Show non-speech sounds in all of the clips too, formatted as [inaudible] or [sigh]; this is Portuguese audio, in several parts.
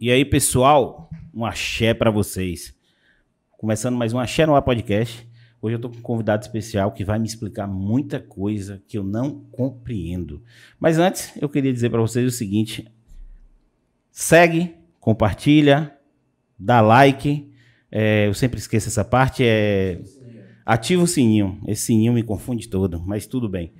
E aí, pessoal, um axé para vocês. Começando mais um Axé no Ar Podcast. Hoje eu tô com um convidado especial que vai me explicar muita coisa que eu não compreendo. Mas antes, eu queria dizer para vocês o seguinte: segue, compartilha, dá like. É, eu sempre esqueço essa parte. É ativa o sininho. Esse sininho me confunde todo, mas tudo bem.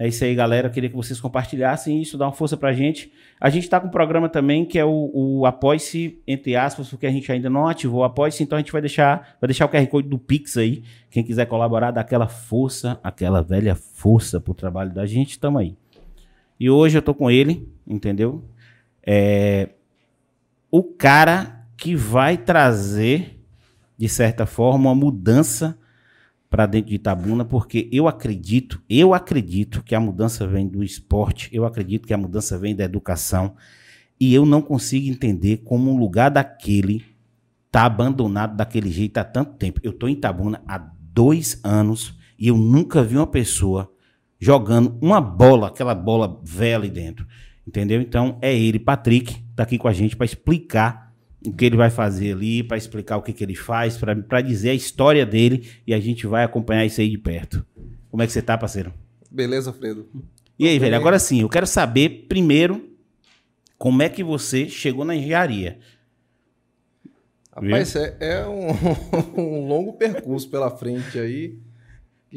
É isso aí, galera. Eu queria que vocês compartilhassem isso, dá uma força pra gente. A gente tá com um programa também que é o, o Apoie-se, entre aspas, porque a gente ainda não ativou o Apoie-se, então a gente vai deixar, vai deixar o QR Code do Pix aí. Quem quiser colaborar, dá aquela força, aquela velha força pro trabalho da gente, tamo aí. E hoje eu tô com ele, entendeu? É, o cara que vai trazer, de certa forma, uma mudança para dentro de Itabuna, porque eu acredito, eu acredito que a mudança vem do esporte, eu acredito que a mudança vem da educação, e eu não consigo entender como um lugar daquele tá abandonado daquele jeito há tanto tempo. Eu tô em Itabuna há dois anos e eu nunca vi uma pessoa jogando uma bola, aquela bola velha ali dentro, entendeu? Então é ele, Patrick, tá aqui com a gente para explicar o que ele vai fazer ali, para explicar o que, que ele faz, para dizer a história dele e a gente vai acompanhar isso aí de perto. Como é que você tá, parceiro? Beleza, Fredo. E aí, velho, agora sim, eu quero saber primeiro como é que você chegou na engenharia. Rapaz, é, é um, [laughs] um, longo percurso pela frente aí.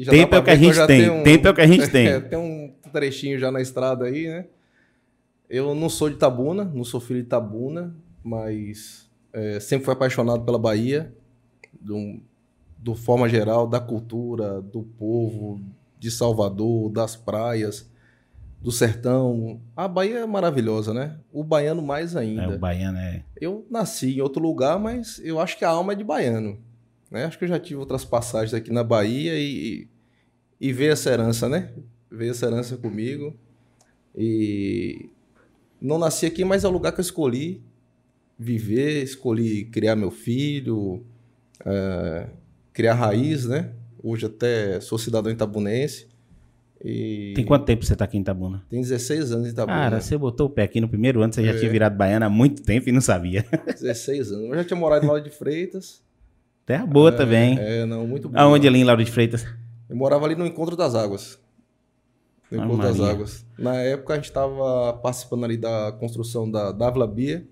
Tempo é o que a gente tem. Um, Tempo é o que a gente tem. [laughs] É, tem um trechinho já na estrada aí, né? Eu não sou de Tabuna, não sou filho de Tabuna mas é, sempre fui apaixonado pela Bahia, do, do forma geral, da cultura, do povo, de Salvador, das praias, do sertão. A Bahia é maravilhosa, né? O baiano mais ainda. É, o baiano é. Eu nasci em outro lugar, mas eu acho que a alma é de baiano. Né? Acho que eu já tive outras passagens aqui na Bahia e, e veio essa herança, né? Veio essa herança comigo. E não nasci aqui, mas é o lugar que eu escolhi viver, escolhi criar meu filho, é, criar raiz, né? Hoje até sou cidadão itabunense. E... Tem quanto tempo você está aqui em Itabuna? Tem 16 anos em Itabuna. Cara, você botou o pé aqui no primeiro ano, você é. já tinha virado baiana há muito tempo e não sabia. [laughs] 16 anos. Eu já tinha morado em Lauro de Freitas. Terra boa é, também. É, não, muito boa. Aonde ali em Lauro de Freitas? Eu morava ali no Encontro das Águas. No ah, Encontro das Águas. Na época a gente estava participando ali da construção da Dávila Bia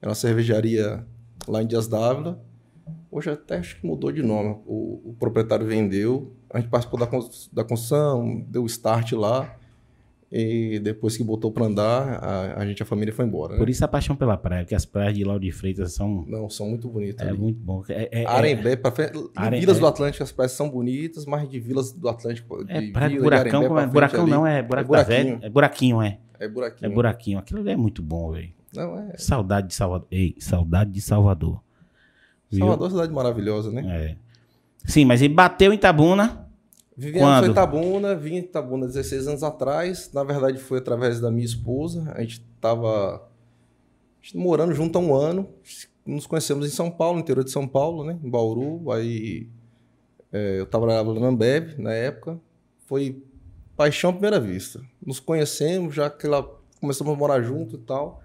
era uma cervejaria lá em Dias d'Ávila. Hoje até acho que mudou de nome. O, o proprietário vendeu, a gente participou da, da construção, deu start lá. E depois que botou para andar, a, a, gente, a família foi embora. Né? Por isso a paixão pela praia, porque as praias de Lauro de Freitas são. Não, são muito bonitas. É ali. muito bom. É, é, Arembé, pra frente, Arembé. Vilas do Atlântico as praias são bonitas, mas de Vilas do Atlântico. De é, praia Vila, buracão, de Arembé, buracão ali, não, é buraco é buraquinho. É buraquinho, é. É buraquinho. É buraquinho. Aquilo é muito bom, velho. Não, é. Saudade de Salvador. Ei, saudade de Salvador. Viu? Salvador é uma cidade maravilhosa, né? É. Sim, mas ele bateu em Itabuna. Vivi em Itabuna, vim em Itabuna 16 anos atrás. Na verdade, foi através da minha esposa. A gente estava morando junto há um ano. Nos conhecemos em São Paulo, no interior de São Paulo, né? Em Bauru. Aí é, eu trabalhava na Ambev na época. Foi paixão à primeira vista. Nos conhecemos, já que ela começamos a morar junto e tal.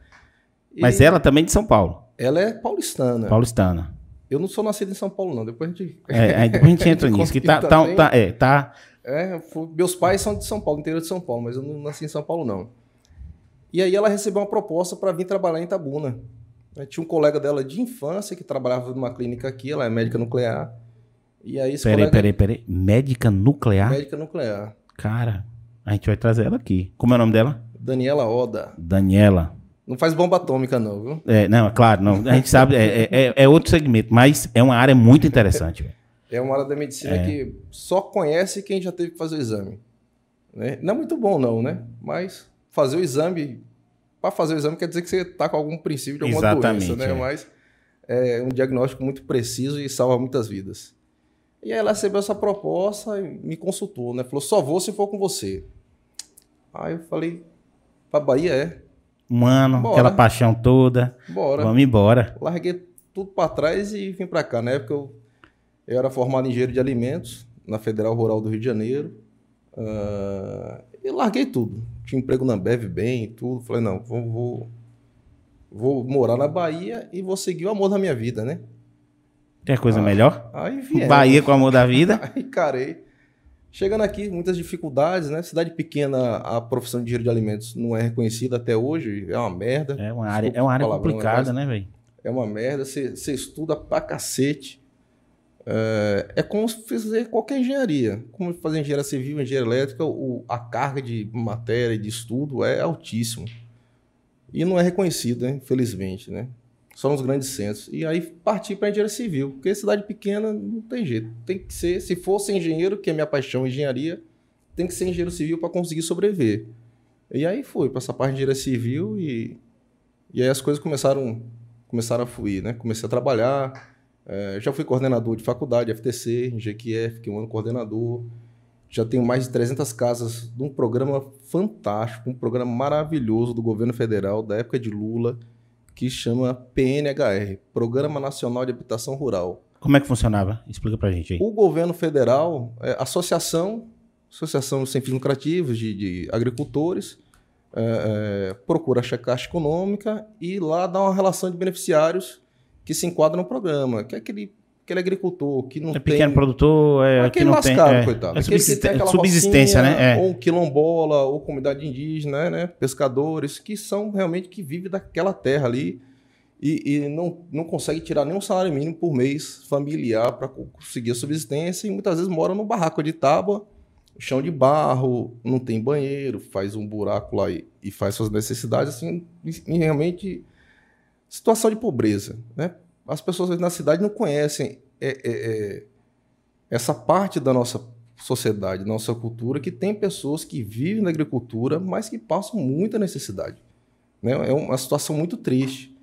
Mas ela também é de São Paulo. Ela é paulistana. Paulistana. Eu não sou nascido em São Paulo, não. Depois a gente. É, depois a gente [laughs] entra nisso. Que tá, tá, tá, é, tá. É, meus pais são de São Paulo, interior de São Paulo, mas eu não nasci em São Paulo, não. E aí ela recebeu uma proposta para vir trabalhar em Itabuna. Tinha um colega dela de infância que trabalhava numa clínica aqui, ela é médica nuclear. E aí esse peraí, colega... peraí, peraí. Médica nuclear? Médica nuclear. Cara, a gente vai trazer ela aqui. Como é o nome dela? Daniela Oda. Daniela. Não faz bomba atômica, não, viu? É, não, é claro, não. A gente sabe, é, é, é, outro segmento, mas é uma área muito interessante. é uma área da medicina é. que só conhece quem já teve que fazer o exame. Né? Não é muito bom, não, né? Mas fazer o exame, para fazer o exame quer dizer que você está com algum princípio de alguma Exatamente, doença, né? É. Mas é um diagnóstico muito preciso e salva muitas vidas. E aí ela recebeu essa proposta e me consultou, né? Falou, só vou se for com você. Aí eu falei, para Bahia é um ano, Bora. aquela paixão toda. Bora. Vamos embora. Larguei tudo para trás e vim para cá. Na época eu, eu era formado em engenheiro de alimentos na Federal Rural do Rio de Janeiro. Uh, e larguei tudo. Tinha emprego na Bev bem e tudo. Falei, não, vou, vou, Vou morar na Bahia e vou seguir o amor da minha vida, né? Tem coisa ah, melhor? Aí viemos. Bahia com o amor da vida. [laughs] aí carei. Chegando aqui, muitas dificuldades, né? Cidade pequena, a profissão de engenheiro de alimentos não é reconhecida até hoje, é uma merda. É uma área, é uma área complicada, né, velho? É uma merda, você, estuda pra cacete. É, é como fazer qualquer engenharia. Como fazer engenharia civil, engenharia elétrica, o, a carga de matéria e de estudo é altíssimo. E não é reconhecido, né? infelizmente, né? Só nos grandes centros. E aí partir para engenharia civil, porque cidade pequena não tem jeito. Tem que ser, se fosse engenheiro, que é minha paixão, engenharia, tem que ser engenheiro civil para conseguir sobreviver. E aí foi para essa parte de engenharia civil e, e aí as coisas começaram, começaram a fluir, né? Comecei a trabalhar, é, já fui coordenador de faculdade, FTC, Jequié, fiquei um ano coordenador. Já tenho mais de 300 casas de um programa fantástico, um programa maravilhoso do governo federal, da época de Lula, que chama PNHR Programa Nacional de Habitação Rural. Como é que funcionava? Explica pra gente aí. O governo federal, é, associação, associação sem fins lucrativos de, de agricultores, é, é, procura a checagem econômica e lá dá uma relação de beneficiários que se enquadra no programa, que é aquele, aquele agricultor que não é tem... pequeno produtor, é, aquele que não lascado, tem... É, coitado. É aquele que subsistência, rocinha, né? É. Ou quilombola, ou comunidade indígena, né? Pescadores, que são realmente que vivem daquela terra ali e, e não, não consegue tirar nem um salário mínimo por mês familiar para conseguir a subsistência e muitas vezes mora no barraco de tábua, chão de barro, não tem banheiro, faz um buraco lá e, e faz suas necessidades, assim, e, e realmente situação de pobreza. Né? As pessoas na cidade não conhecem é, é, é, essa parte da nossa sociedade, nossa cultura, que tem pessoas que vivem na agricultura, mas que passam muita necessidade. Né? É uma situação muito triste.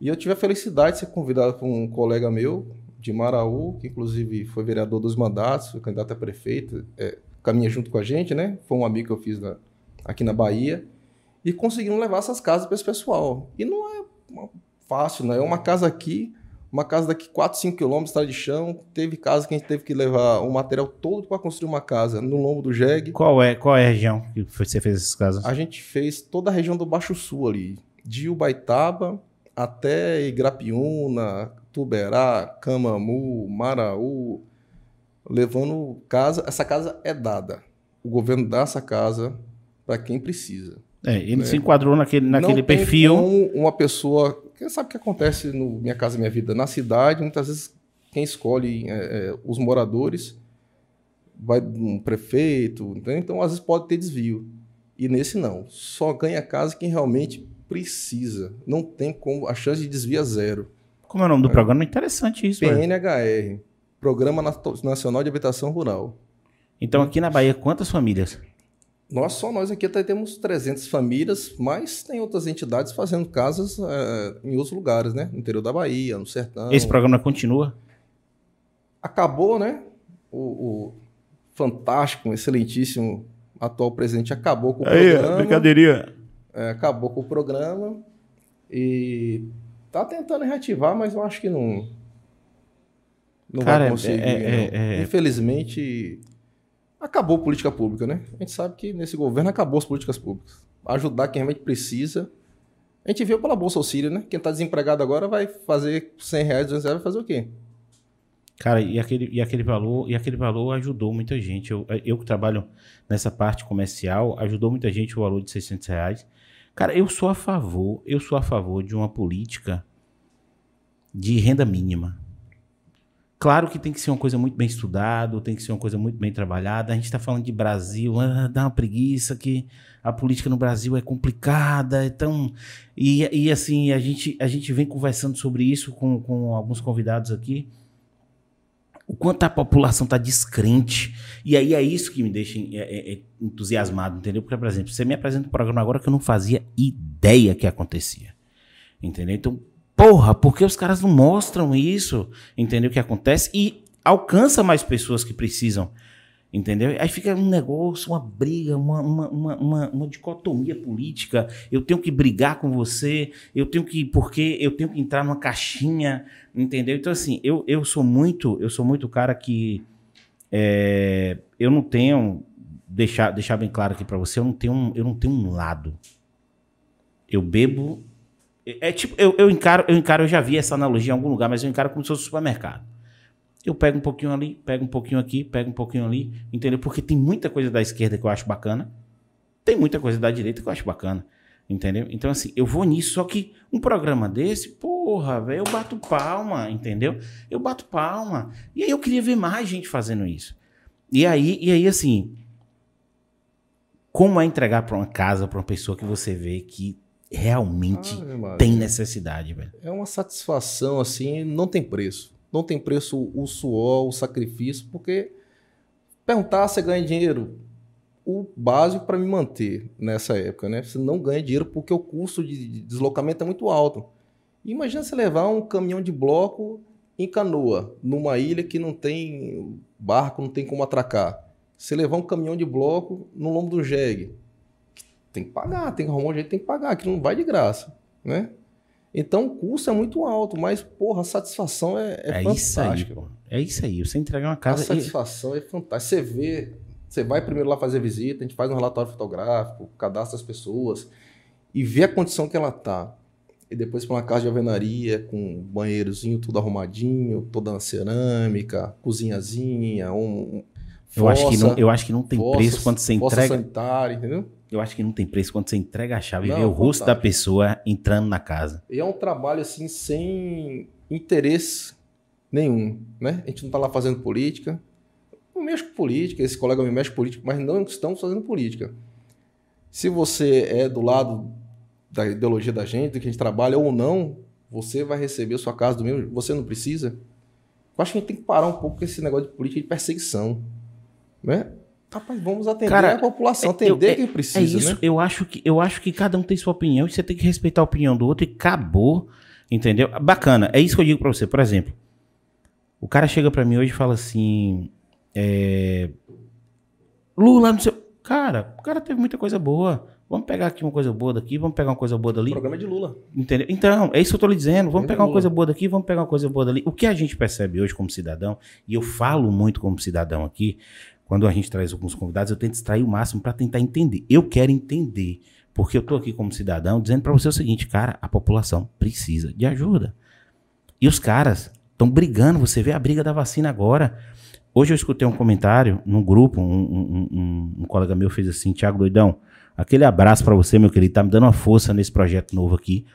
E eu tive a felicidade de ser convidado por um colega meu, de Maraú, que inclusive foi vereador dos mandatos, foi candidato a prefeito, é, caminha junto com a gente, né? Foi um amigo que eu fiz na, aqui na Bahia. E conseguimos levar essas casas para esse pessoal. E não é fácil, né? É uma casa aqui, uma casa daqui 4, 5 quilômetros, estrada de chão. Teve casa que a gente teve que levar o material todo para construir uma casa no lombo do jegue. Qual é, qual é a região que você fez essas casas? A gente fez toda a região do Baixo Sul ali, de Ubaitaba até Igrapiúna, Tuberá, Camamu, Maraú, levando casa. Essa casa é dada. O governo dá essa casa para quem precisa. É, ele né? se enquadrou naquele, naquele Não perfil. Tem uma pessoa. Quem sabe o que acontece no Minha Casa Minha Vida? Na cidade, muitas vezes quem escolhe é, é, os moradores vai um prefeito, entendeu? então às vezes pode ter desvio. E nesse não. Só ganha casa quem realmente precisa. Não tem como. A chance de desvio é zero. Como é o nome do é. programa? Interessante isso. PNHR Programa Nacional de Habitação Rural. Então aqui na Bahia, quantas famílias? Nós só nós aqui até temos 300 famílias, mas tem outras entidades fazendo casas é, em outros lugares, né? No interior da Bahia, no sertão. Esse programa continua? Acabou, né? O, o fantástico, excelentíssimo atual presidente acabou com o Aí, programa. Brincadeirinha. É, acabou com o programa e tá tentando reativar, mas eu acho que não. Não Cara, vai conseguir. É, é, é, Infelizmente acabou a política pública, né? A gente sabe que nesse governo acabou as políticas públicas. Ajudar quem realmente precisa. A gente viu pela Bolsa Auxílio, né? Quem está desempregado agora vai fazer 100 reais, 200 reais, vai fazer o quê? Cara, e aquele, e aquele valor e aquele valor ajudou muita gente. Eu, eu que trabalho nessa parte comercial, ajudou muita gente o valor de 600 reais. Cara, eu sou a favor, eu sou a favor de uma política de renda mínima. Claro que tem que ser uma coisa muito bem estudada, tem que ser uma coisa muito bem trabalhada. A gente está falando de Brasil, ah, dá uma preguiça que a política no Brasil é complicada, então e, e assim a gente a gente vem conversando sobre isso com, com alguns convidados aqui. O quanto a população está descrente. E aí é isso que me deixa é, é, é, entusiasmado, entendeu? Porque, por exemplo, você me apresenta um programa agora que eu não fazia ideia que acontecia. Entendeu? Então, Porra, porque os caras não mostram isso, entendeu? O que acontece e alcança mais pessoas que precisam, entendeu? Aí fica um negócio, uma briga, uma, uma, uma, uma, dicotomia política. Eu tenho que brigar com você, eu tenho que, porque eu tenho que entrar numa caixinha, entendeu? Então, assim, eu, eu sou muito, eu sou muito cara que é, eu não tenho, deixar, deixar bem claro aqui para você, eu não tenho, eu não tenho um lado. Eu bebo É, é tipo, eu, eu, encaro, eu encaro, eu já vi essa analogia em algum lugar, mas eu encaro como se fosse um supermercado. Eu pego um pouquinho ali, pego um pouquinho aqui, pego um pouquinho ali, entendeu? Porque tem muita coisa da esquerda que eu acho bacana, tem muita coisa da direita que eu acho bacana, entendeu? Então, assim, eu vou nisso, só que um programa desse, porra, velho, eu bato palma, entendeu? Eu bato palma. E aí eu queria ver mais gente fazendo isso. E aí, e aí assim, como é entregar para uma casa, para uma pessoa que você vê que realmente ah, tem necessidade, velho? É uma satisfação, assim, não tem preço. Não tem preço o suor, o sacrifício, porque perguntar se ganha dinheiro, o básico para me manter nessa época, né? Você não ganha dinheiro porque o custo de deslocamento é muito alto. Imagina você levar um caminhão de bloco em canoa, numa ilha que não tem barco, não tem como atracar. Você levar um caminhão de bloco no lombo do jegue. Tem que pagar, tem que arrumar um jeito, tem que pagar, que não vai de graça, né? Então o custo é muito alto, mas, porra, a satisfação é, é, é fantástica. Isso aí, é isso aí, você entregar uma casa... A satisfação e... é fantástica. Você vê, você vai primeiro lá fazer visita, a gente faz um relatório fotográfico, cadastra as pessoas e vê a condição que ela tá e depois para uma casa de alvenaria com banheirozinho tudo arrumadinho, toda na cerâmica, cozinhazinha, um, eu acho que não, eu acho que não tem fossa, preço quando você entrega. sanitária, entendeu? Eu acho que não tem preço quando você entrega a chave não, e vê o rosto da pessoa entrando na casa. E é um trabalho assim sem interesse nenhum, né? A gente não está lá fazendo política. Não mexo com política, esse colega me mexe com política, mas não estamos fazendo política. Se você é do lado da ideologia da gente, do que a gente trabalha ou não, você vai receber a sua casa do mesmo. Você não precisa. Eu acho que a gente tem que parar um pouco com esse negócio de política de perseguição. Né? Rapaz, vamos atender Cara, a população, atender eu, quem precisa. É isso, né? eu, acho que, eu acho que cada um tem sua opinião e você tem que respeitar a opinião do outro e acabou. Entendeu? Bacana, é isso que eu digo pra você. Por exemplo, o cara chega pra mim hoje e fala assim: é, Lula, não sei. Cara, o cara teve muita coisa boa. Vamos pegar aqui uma coisa boa daqui, vamos pegar uma coisa boa dali. O programa é de Lula. Entendeu? Então, é isso que eu estou lhe dizendo. Vamos é pegar uma coisa boa daqui, vamos pegar uma coisa boa dali. O que a gente percebe hoje como cidadão, e eu falo muito como cidadão aqui, quando a gente traz alguns convidados, eu tento extrair o máximo para tentar entender. Eu quero entender, porque eu estou aqui como cidadão dizendo para você o seguinte, cara, a população precisa de ajuda. E os caras estão brigando, você vê a briga da vacina agora. Hoje eu escutei um comentário num grupo, um, um, um, um colega meu fez assim, Tiago Doidão, Aquele abraço para você, meu querido. Tá me dando uma força nesse projeto novo aqui.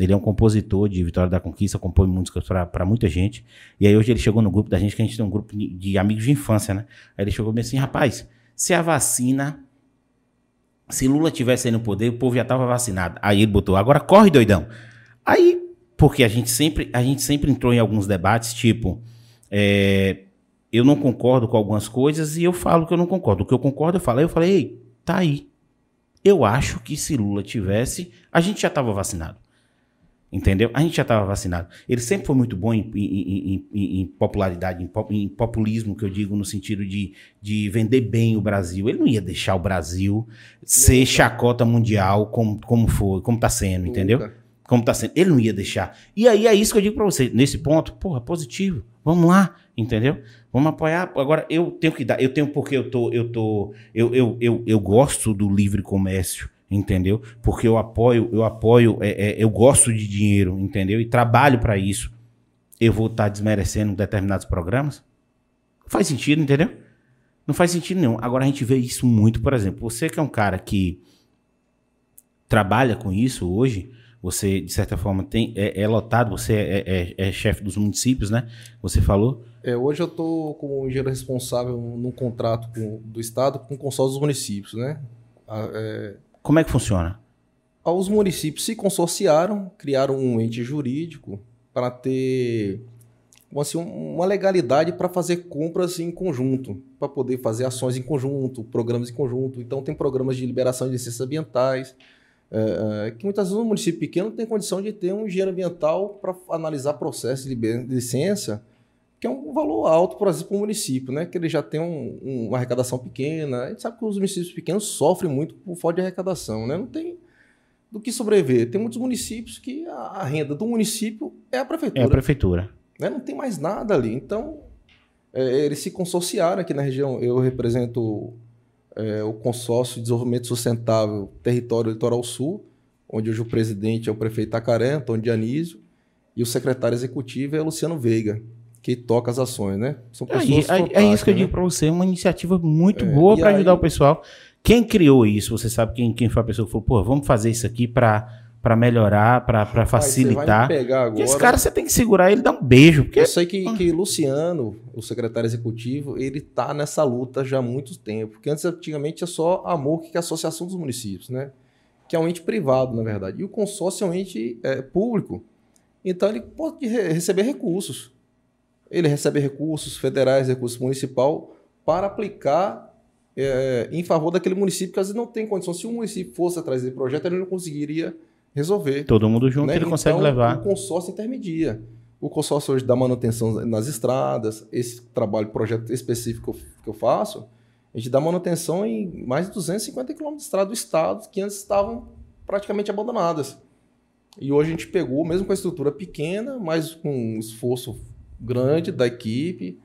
Ele é um compositor de Vitória da Conquista, compõe músicas para muita gente. E aí hoje ele chegou no grupo da gente, que a gente tem um grupo de amigos de infância, né? Aí ele chegou bem assim, rapaz, se a vacina, se Lula tivesse aí no poder, o povo já tava vacinado. Aí ele botou, agora corre, doidão. Aí, porque a gente sempre, a gente sempre entrou em alguns debates, tipo, é, eu não concordo com algumas coisas e eu falo que eu não concordo. O que eu concordo, eu falo. Aí eu falei, ei, tá aí. Eu acho que se Lula tivesse, a gente já estava vacinado. Entendeu? A gente já estava vacinado. Ele sempre foi muito bom em, em, em, em popularidade, em, populismo, que eu digo no sentido de, de vender bem o Brasil. Ele não ia deixar o Brasil ser chacota mundial como, como foi, como está sendo, entendeu? Como está sendo. Ele não ia deixar. E aí é isso que eu digo para você. Nesse ponto, porra, positivo. Vamos lá, entendeu? Vamos apoiar. Agora, eu tenho que dar, eu tenho porque eu tô, eu tô, eu, eu, eu, eu gosto do livre comércio, entendeu? Porque eu apoio, eu apoio, é, é, eu gosto de dinheiro, entendeu? E trabalho para isso. Eu vou estar tá desmerecendo determinados programas? Faz sentido, entendeu? Não faz sentido nenhum. Agora a gente vê isso muito, por exemplo, você que é um cara que trabalha com isso hoje, você, de certa forma, tem, é, é lotado, você é, é, é chefe dos municípios, né? Você falou. É, hoje eu estou como engenheiro responsável num contrato com, do Estado com o consórcio dos municípios, né? É, Como é que funciona? Os municípios se consorciaram, criaram um ente jurídico para ter assim, uma legalidade para fazer compras em conjunto, para poder fazer ações em conjunto, programas em conjunto. Então, tem programas de liberação de licenças ambientais, é, é, que muitas vezes um município pequeno tem condição de ter um engenheiro ambiental para analisar processo de licença, que é um valor alto, por exemplo, para o município, né? que ele já tem um, um, uma arrecadação pequena. A gente sabe que os municípios pequenos sofrem muito por falta de arrecadação, né? não tem do que sobreviver. Tem muitos municípios que a, a renda do município é a prefeitura. É a prefeitura. Né? Não tem mais nada ali. Então, é, eles se consorciaram aqui na região. Eu represento é, o consórcio de desenvolvimento sustentável Território Litoral Sul, onde hoje o presidente é o prefeito Itacaré, Antônio Dionísio, e o secretário executivo é Luciano Veiga, que toca as ações, né? São pessoas é, é, é isso que eu digo né? para você, é uma iniciativa muito é, boa para ajudar o pessoal. Quem criou isso? Você sabe quem, quem foi a pessoa que falou, pô, vamos fazer isso aqui para para melhorar, para facilitar. Agora, esse cara você tem que segurar ele e dar um beijo. Porque... Eu sei que, que Luciano, o secretário executivo, ele tá nessa luta já há muito tempo. Porque antes, antigamente, é só a MOC, que é a Associação dos Municípios, né? Que é um ente privado, na verdade. E o consórcio é um ente é, público. Então ele pode re receber recursos. Ele recebe recursos federais, recursos municipal, para aplicar é, em favor daquele município que às vezes não tem condição. Se o município fosse atrás desse projeto, ele não conseguiria resolver. Todo mundo junto, né? ele então, consegue levar. O consórcio intermedia. O consórcio hoje dá manutenção nas estradas, esse trabalho, projeto específico que eu faço, a gente dá manutenção em mais de 250 quilômetros de estrada do estado que antes estavam praticamente abandonadas. E hoje a gente pegou, mesmo com a estrutura pequena, mas com um esforço grande da equipe,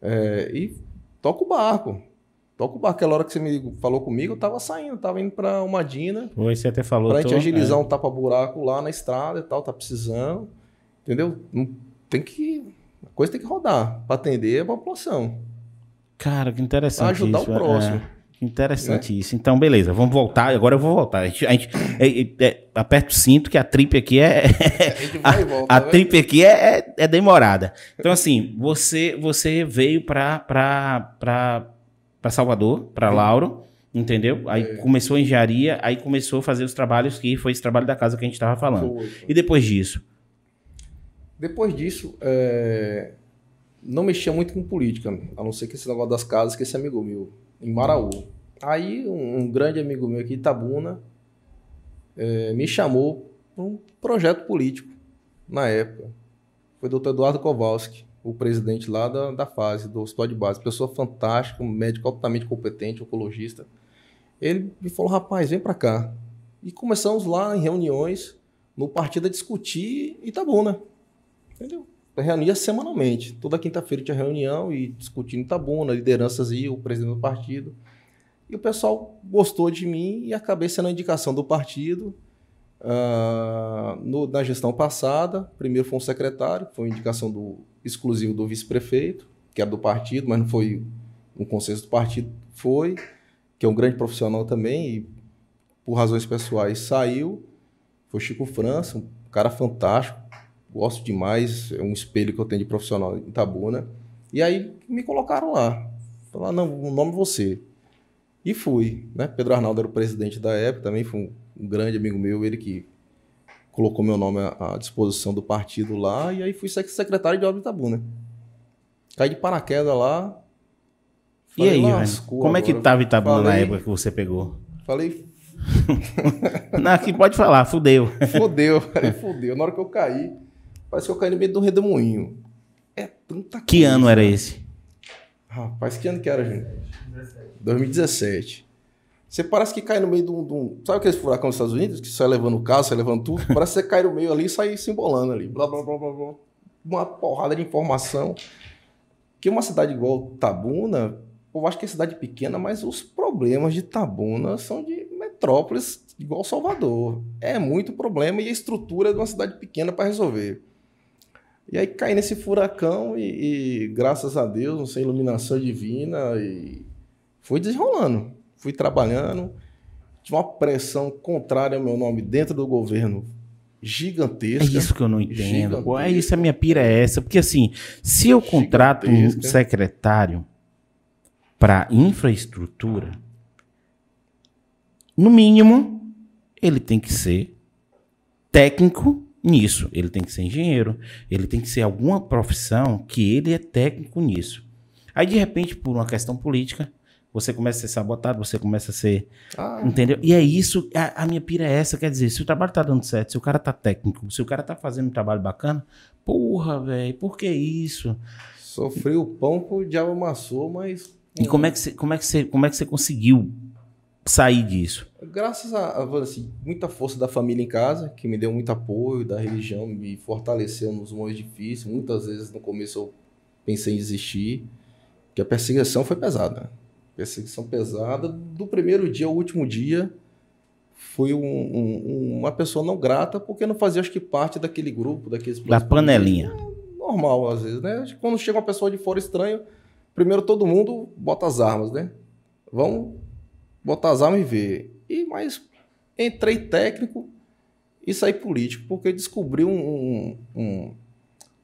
é, e toca o barco. Toca o barco. Aquela hora que você me falou comigo, eu tava saindo, tava indo para Madina. Foi, você até falou. Pra tô, gente agilizar é. um tapa-buraco lá na estrada e tal, tá precisando. Entendeu? Tem que. A coisa tem que rodar para atender a população. Cara, que interessante. Pra ajudar isso, o próximo. É. Interessante né? isso. Então, beleza, vamos voltar. Agora eu vou voltar. A gente, a gente é, é, é aperta o cinto que a trip aqui é. a, a, volta, a né? trip aqui é, é, é, demorada. Então, assim, você você veio para Salvador, para Lauro, entendeu? Aí é. começou a engenharia, aí começou a fazer os trabalhos que foi esse trabalho da casa que a gente estava falando. Foi, foi. E depois disso? Depois disso, é, não mexia muito com política, a não ser que esse negócio das casas, que esse amigo meu em Maraú. Aí um, um grande amigo meu aqui, Itabuna, é, me chamou para um projeto político na época. Foi o doutor Eduardo Kowalski, o presidente lá da, da fase, do hospital de base. Pessoa fantástica, um médico altamente competente, oncologista. Ele me falou, rapaz, vem para cá. E começamos lá em reuniões no partido a discutir Itabuna. Entendeu? Reunia semanalmente. Toda quinta-feira tinha reunião e discutindo Itabuna, lideranças e o presidente do partido. E o pessoal gostou de mim e acabei sendo a indicação do partido uh, no, na gestão passada. Primeiro foi um secretário, foi uma indicação do, do vice-prefeito, que era do partido, mas não foi um consenso do partido, foi, que é um grande profissional também, e por razões pessoais saiu. Foi Chico França, um cara fantástico, gosto demais, é um espelho que eu tenho de profissional em Tabuna. E aí me colocaram lá. Falaram, não, o nome é você. E fui, né? Pedro Arnaldo era o presidente da época, também foi um, um grande amigo meu, ele que colocou meu nome à, à disposição do partido lá, e aí fui secretário de obra de Itabuna. Caí de paraquedas lá. E aí, como é que tava Itabuna falei, na época que você pegou? Falei. [laughs] Não, aqui pode falar, fudeu. [laughs] Fudeu, falei, fudeu. Na hora que eu caí, Parece que eu caí no meio do redemoinho. É tanta Que coisa. ano era esse? Rapaz, que ano que era, gente? 2017. Você parece que cai no meio de um, de um. Sabe aqueles furacão dos Estados Unidos? Que sai levando o carro, sai levando tudo? [laughs] Parece que você cai no meio ali e sai se embolando ali. Blá, blá, blá, blá, blá. Uma porrada de informação. Que uma cidade igual Tabuna, eu acho que é cidade pequena, mas os problemas de Tabuna são de metrópoles igual Salvador. É muito problema e a estrutura é de uma cidade pequena para resolver. E aí caí nesse furacão e, e, graças a Deus, não sei, iluminação divina e fui desenrolando, fui trabalhando. Tive uma pressão contrária ao meu nome dentro do governo gigantesca. É isso que eu não entendo. É isso, a minha pira é essa. Porque assim, se eu contrato um secretário para infraestrutura, no mínimo, ele tem que ser técnico nisso. Ele tem que ser engenheiro, ele tem que ser alguma profissão que ele é técnico nisso. Aí, de repente, por uma questão política, você começa a ser sabotado, você começa a ser. Ah. Entendeu? E é isso, a, a, minha pira é essa, quer dizer, se o trabalho tá dando certo, se o cara tá técnico, se o cara tá fazendo um trabalho bacana, porra, velho, por que isso? Sofri o pão que o diabo amassou, mas. E como é que você, como é que você, como é que você conseguiu sair disso? Graças a, assim, muita força da família em casa, que me deu muito apoio, da religião, me fortaleceu nos momentos difíceis. Muitas vezes no começo eu pensei em desistir, que a perseguição foi pesada. Perseguição pesada. Do primeiro dia ao último dia fui um, um, uma pessoa não grata porque não fazia, acho que, parte daquele grupo, daqueles... Da panelinha. É normal, às vezes, né? Quando chega uma pessoa de fora estranho, primeiro todo mundo bota as armas, né? Vamos botar as armas e ver. Mas entrei técnico e saí político, porque descobri um, um,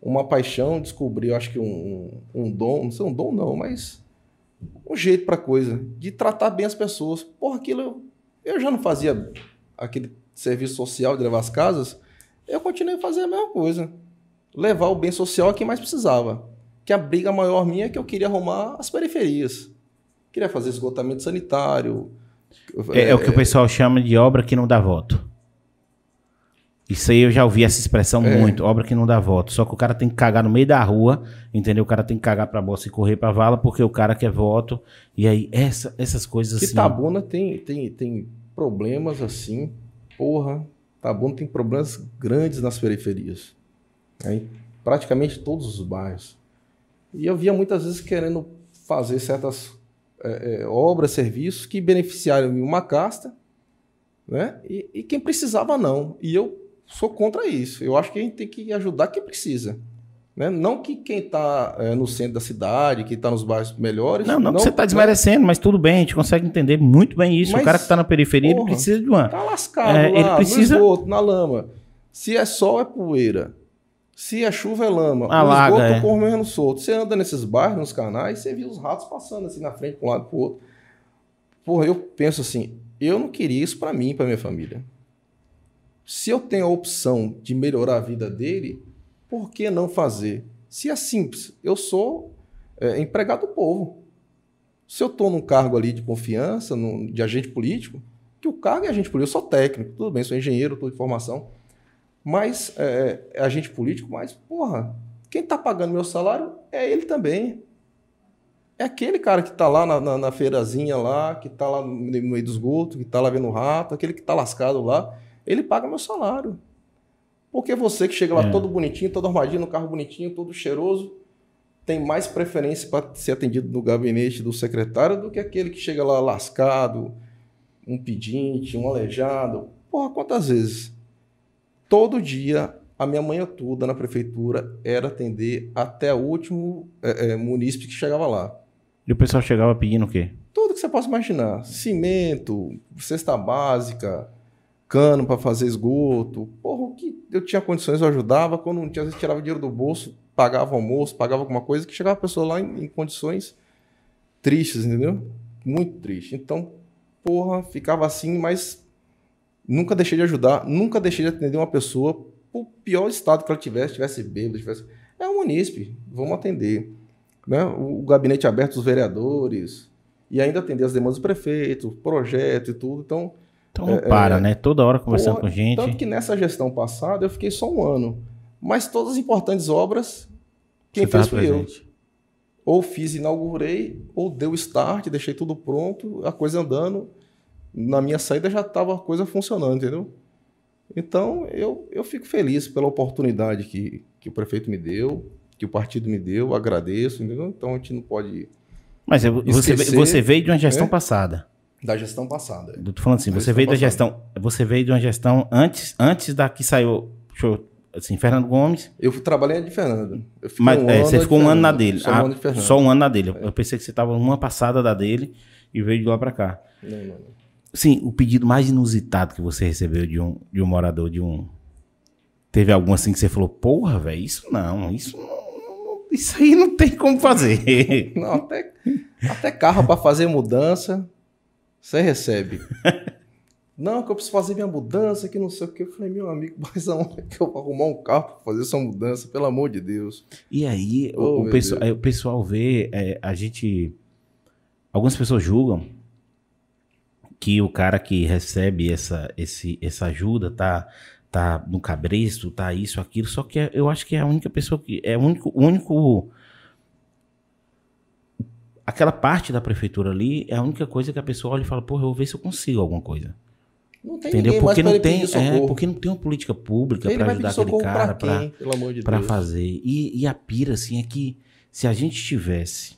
uma paixão, descobri, acho que um, um, dom, não sei um dom não, mas um jeito para coisa, de tratar bem as pessoas. Porra, aquilo eu, eu já não fazia aquele serviço social de levar as casas, eu continuei a fazer a mesma coisa. Levar o bem social a quem mais precisava. Que a briga maior minha é que eu queria arrumar as periferias. Queria fazer esgotamento sanitário. É, é, o que o pessoal chama de obra que não dá voto. Isso aí eu já ouvi essa expressão é. muito, obra que não dá voto. Só que o cara tem que cagar no meio da rua, entendeu? O cara tem que cagar pra bolsa e correr pra vala porque o cara quer voto. E aí, essa, essas coisas que assim. Tabuna tem, tem, tem problemas assim, porra. Tabuna tem problemas grandes nas periferias. Aí, praticamente todos os bairros. E eu via muitas vezes querendo fazer certas é, é, obras, serviços que beneficiaram uma casta, né? E, e quem precisava não. E eu sou contra isso. Eu acho que a gente tem que ajudar quem precisa. Né? Não que quem está é, no centro da cidade, quem está nos bairros melhores. Não, não, não que você está desmerecendo, mas tudo bem, a gente consegue entender muito bem isso. Mas, o cara que está na periferia porra, precisa de uma. Está lascado, é, lá, ele precisa... no esgoto, na lama. Se é sol, é poeira. Se é chuva, é lama. Alaga, o esgoto é. correndo solto. Você anda nesses bairros, nos canais, você vê os ratos passando assim na frente, para um lado para o outro. Porra, eu penso assim, eu não queria isso para mim, para minha família. Se eu tenho a opção de melhorar a vida dele, por que não fazer? Se é simples, eu sou é, empregado do povo. Se eu estou num cargo ali de confiança, num, de agente político, que o cargo é agente político, eu sou técnico, tudo bem, sou engenheiro, estou de formação, mas é, é, agente político, mas, porra, quem está pagando meu salário é ele também. É aquele cara que está lá na, na, na, feirazinha lá, que está lá no meio dos esgoto, que está lá vendo rato, aquele que está lascado lá ele paga meu salário. Porque você que chega lá é. todo bonitinho, todo armadinho, no carro bonitinho, todo cheiroso, tem mais preferência para ser atendido no gabinete do secretário do que aquele que chega lá lascado, um pedinte, um aleijado. Porra, quantas vezes? Todo dia, a minha manhã toda na prefeitura era atender até o último é, é, munícipe que chegava lá. E o pessoal chegava pedindo o quê? Tudo que você possa imaginar. Cimento, cesta básica, cano para fazer esgoto. Porra, o que eu tinha condições, eu ajudava. Quando não tinha, às vezes tirava dinheiro do bolso, pagava almoço, pagava alguma coisa, que chegava a pessoa lá em, em condições tristes, entendeu? Muito triste. Então, porra, ficava assim, mas nunca deixei de ajudar, nunca deixei de atender uma pessoa por pior estado que ela tivesse, tivesse bêbado, tivesse. É um munícipe, vamos atender. Né? O, o gabinete aberto dos vereadores, e ainda atender as demandas do prefeito, projeto e tudo. Então, então não é, para, é, né? Toda hora conversando com gente. Tanto que nessa gestão passada eu fiquei só um ano. Mas todas as importantes obras, quem Você fez foi eu. Ou fiz, inaugurei, ou deu start, deixei tudo pronto, a coisa andando. Na minha saída já estava a coisa funcionando, entendeu? Então eu, eu fico feliz pela oportunidade que, que o prefeito me deu, que o partido me deu, agradeço, entendeu? Então a gente não pode. Mas você, você veio de uma gestão é? passada. Da gestão passada. Eu tô falando assim, da você veio da gestão. Você veio de uma gestão antes, antes da que saiu. Eu, assim, Fernando Gomes. Eu trabalhei de Fernando. Mas um é, você ficou um ano na dele. Só, ah, um, ano de só um ano na dele. É. Eu pensei que você estava uma passada da dele e veio de lá para cá. Não, não, não. Sim, o pedido mais inusitado que você recebeu de um, de um morador, de um. Teve algum assim que você falou, porra, velho, isso não, isso não, Isso aí não tem como fazer. [laughs] Não, até, até carro para fazer mudança. Você recebe. não, que eu preciso fazer minha mudança, que não sei o que. Eu falei, meu amigo, mas aonde é que eu vou arrumar um carro para fazer essa mudança, pelo amor de Deus? E aí, oh, o, pessoal, o, pessoal, vê, é, a gente. Algumas pessoas julgam que o cara que recebe essa, esse, essa ajuda tá, tá no cabresto, tá isso, aquilo, só que é, eu acho que é a única pessoa que. É o único, único aquela parte da prefeitura ali é a única coisa que a pessoa olha e fala, porra, eu vou ver se eu consigo alguma coisa. Não tem Entendeu? Porque não tem, é, porque não tem uma política pública para ajudar aquele cara para de fazer. E, e a pira assim é que se a gente tivesse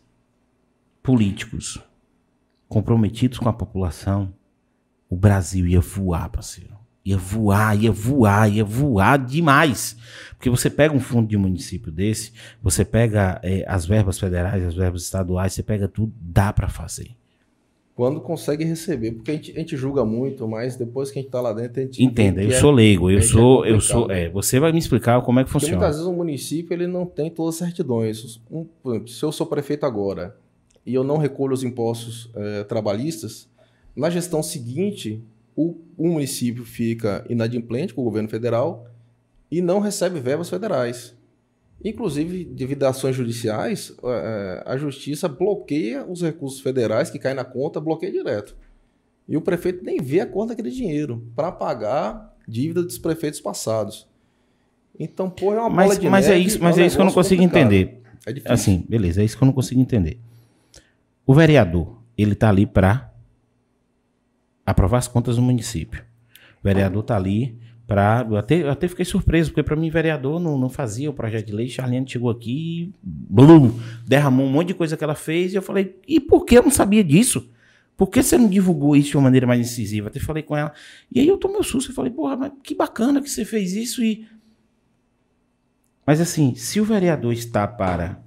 políticos comprometidos com a população, o Brasil ia voar, parceiro. Ia voar, ia voar, ia voar demais. Porque você pega um fundo de município desse, você pega é, as verbas federais, as verbas estaduais, você pega tudo, dá para fazer. Quando consegue receber, porque a gente, a gente, julga muito, mas depois que a gente está lá dentro, a gente entenda. Eu é, sou leigo, eu sou, é eu sou, é, você vai me explicar como é que funciona. Porque muitas vezes o município ele não tem todas as certidões. Um, se eu sou prefeito agora e eu não recolho os impostos é, trabalhistas, na gestão seguinte o, o município fica inadimplente com o governo federal e não recebe verbas federais. Inclusive, devido a ações judiciais, é, a justiça bloqueia os recursos federais que caem na conta, bloqueia direto. E o prefeito nem vê a conta daquele dinheiro para pagar dívida dos prefeitos passados. Então, pô, é uma mas, bola de mas é neve. É isso, mas é, um é isso que eu não consigo complicado. entender. É difícil. Assim, beleza, é isso que eu não consigo entender. O vereador, ele tá ali para aprovar as contas do município. O vereador está ali para. Eu até, eu até fiquei surpreso, porque para mim, vereador não, não fazia o projeto de lei. Charlene chegou aqui e blum, derramou um monte de coisa que ela fez. E eu falei, e por que eu não sabia disso? Por que você não divulgou isso de uma maneira mais incisiva? Até falei com ela. E aí eu tomei o susto e falei, porra, mas que bacana que você fez isso e. Mas assim, se o vereador está para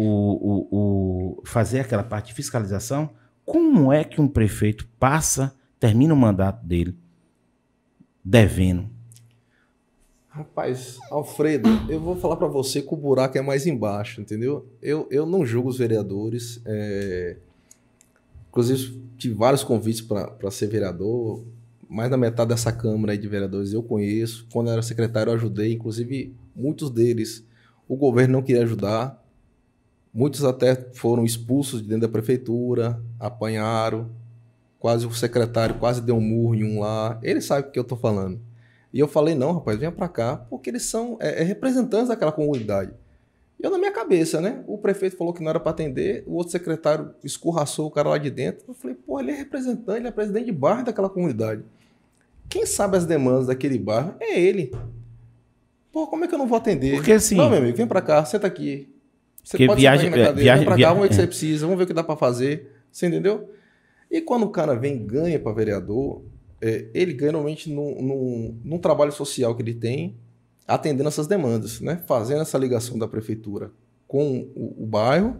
o, o, o fazer aquela parte de fiscalização, como é que um prefeito passa termina o mandato dele devendo. Rapaz, Alfredo, eu vou falar para você que o buraco é mais embaixo, entendeu? Eu, eu não julgo os vereadores. É... Inclusive, tive vários convites para ser vereador. Mais da metade dessa Câmara de vereadores eu conheço. Quando eu era secretário, eu ajudei. Inclusive, muitos deles o governo não queria ajudar. Muitos até foram expulsos de dentro da prefeitura, apanharam, quase o secretário quase deu um murro em um lá. Ele sabe o que eu estou falando. E eu falei, não, rapaz, venha para cá, porque eles são é, é, representantes daquela comunidade. E eu na minha cabeça, né? O prefeito falou que não era para atender, o outro secretário escorraçou o cara lá de dentro. Eu falei, pô, ele é representante, ele é presidente de bairro daquela comunidade. Quem sabe as demandas daquele bairro é ele. Pô, como é que eu não vou atender? Porque assim... Não, meu amigo, vem para cá, senta aqui. Você pode viagem, aqui na cadeira, viagem, vem pra cá, vamos ver o que você precisa, vamos ver o que dá para fazer. Você entendeu? E quando o cara vem ganha para vereador, é, ele ganha normalmente num, num, num, trabalho social que ele tem, atendendo essas demandas, né? fazendo essa ligação da prefeitura com o, o bairro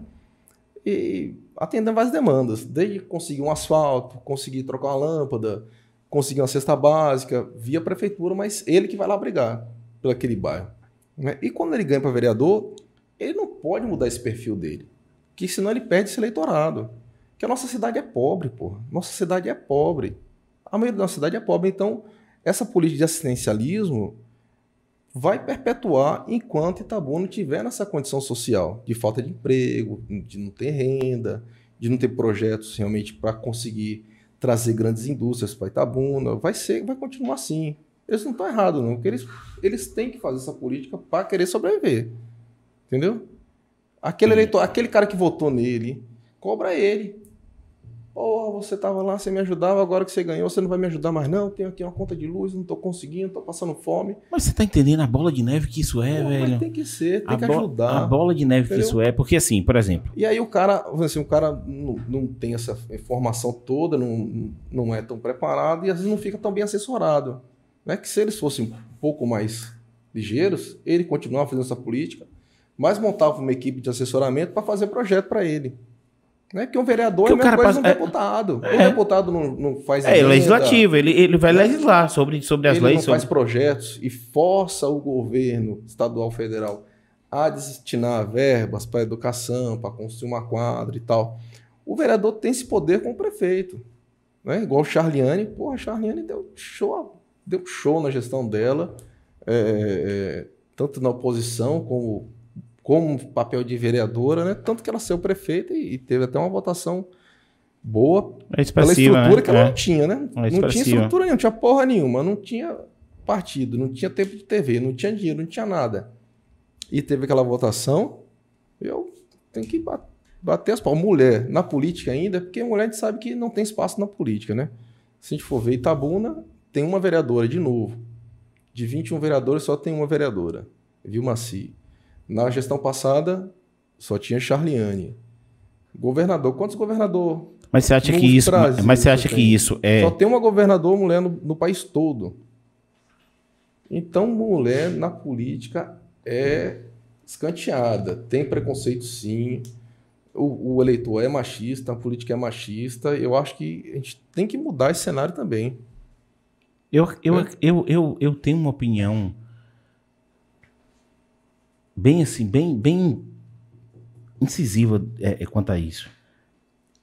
e atendendo várias demandas, desde conseguir um asfalto, conseguir trocar uma lâmpada, conseguir uma cesta básica, via prefeitura, mas ele que vai lá brigar pelo aquele bairro. Né? E quando ele ganha para vereador, ele não pode mudar esse perfil dele, que senão ele perde esse eleitorado. Que a nossa cidade é pobre, pô. Nossa cidade é pobre. A maioria da nossa cidade é pobre. Então, essa política de assistencialismo vai perpetuar enquanto Itabuna tiver nessa condição social de falta de emprego, de não ter renda, de não ter projetos realmente para conseguir trazer grandes indústrias para Itabuna. Vai ser, vai continuar assim. Eles não estão errados, não, porque eles, eles têm que fazer essa política para querer sobreviver. Entendeu? Aquele eleitor, aquele cara que votou nele, cobra ele. Porra, você tava lá, você me ajudava, agora que você ganhou, você não vai me ajudar mais, não. Tenho aqui uma conta de luz, não tô conseguindo, tô passando fome. Mas você tá entendendo a bola de neve que isso é, Pô, velho? tem que ser, tem a que ajudar. A bola de neve entendeu? que isso é, porque assim, por exemplo. E aí o cara, assim, o cara não, não tem essa informação toda, não, não é tão preparado e às vezes não fica tão bem assessorado. Né? Que se eles fossem um pouco mais ligeiros, ele continuava fazendo essa política, mas montava uma equipe de assessoramento para fazer projeto para ele. Né? Porque um vereador que é a mesma coisa um é, deputado. É, o deputado não, não faz. É emenda, legislativo, ele, ele vai legislar sobre, sobre as ele leis. Ele não sobre... faz projetos e força o governo estadual federal a destinar verbas para educação, para construir uma quadra e tal. O vereador tem esse poder com o prefeito. Né? Igual o Charliane. Porra, a Charliane deu show, deu show na gestão dela, é, é, tanto na oposição como como papel de vereadora, né? Tanto que ela saiu prefeita e, e teve até uma votação boa é pela estrutura né? que ela é. não tinha, né? É não tinha estrutura nenhuma, não tinha porra nenhuma, não tinha partido, não tinha tempo de TV, não tinha dinheiro, não tinha nada. E teve aquela votação, eu tenho que bater as palmas. Mulher, na política ainda, porque mulher a gente sabe que não tem espaço na política, né? Se a gente for ver Itabuna, tem uma vereadora de novo. De 21 vereadores, só tem uma vereadora, Vilma Si. Na gestão passada, só tinha Charliane. Governador, quantos governador Mas você acha que isso, Brasil, mas você acha que isso é Só tem uma governadora mulher no, no país todo. Então, mulher na política é escanteada. Tem preconceito, sim. O, o, eleitor é machista, a política é machista. Eu acho que a gente tem que mudar esse cenário também. Eu, eu, é. eu, eu, eu tenho uma opinião bem assim, bem, bem incisiva é, é, quanto a isso.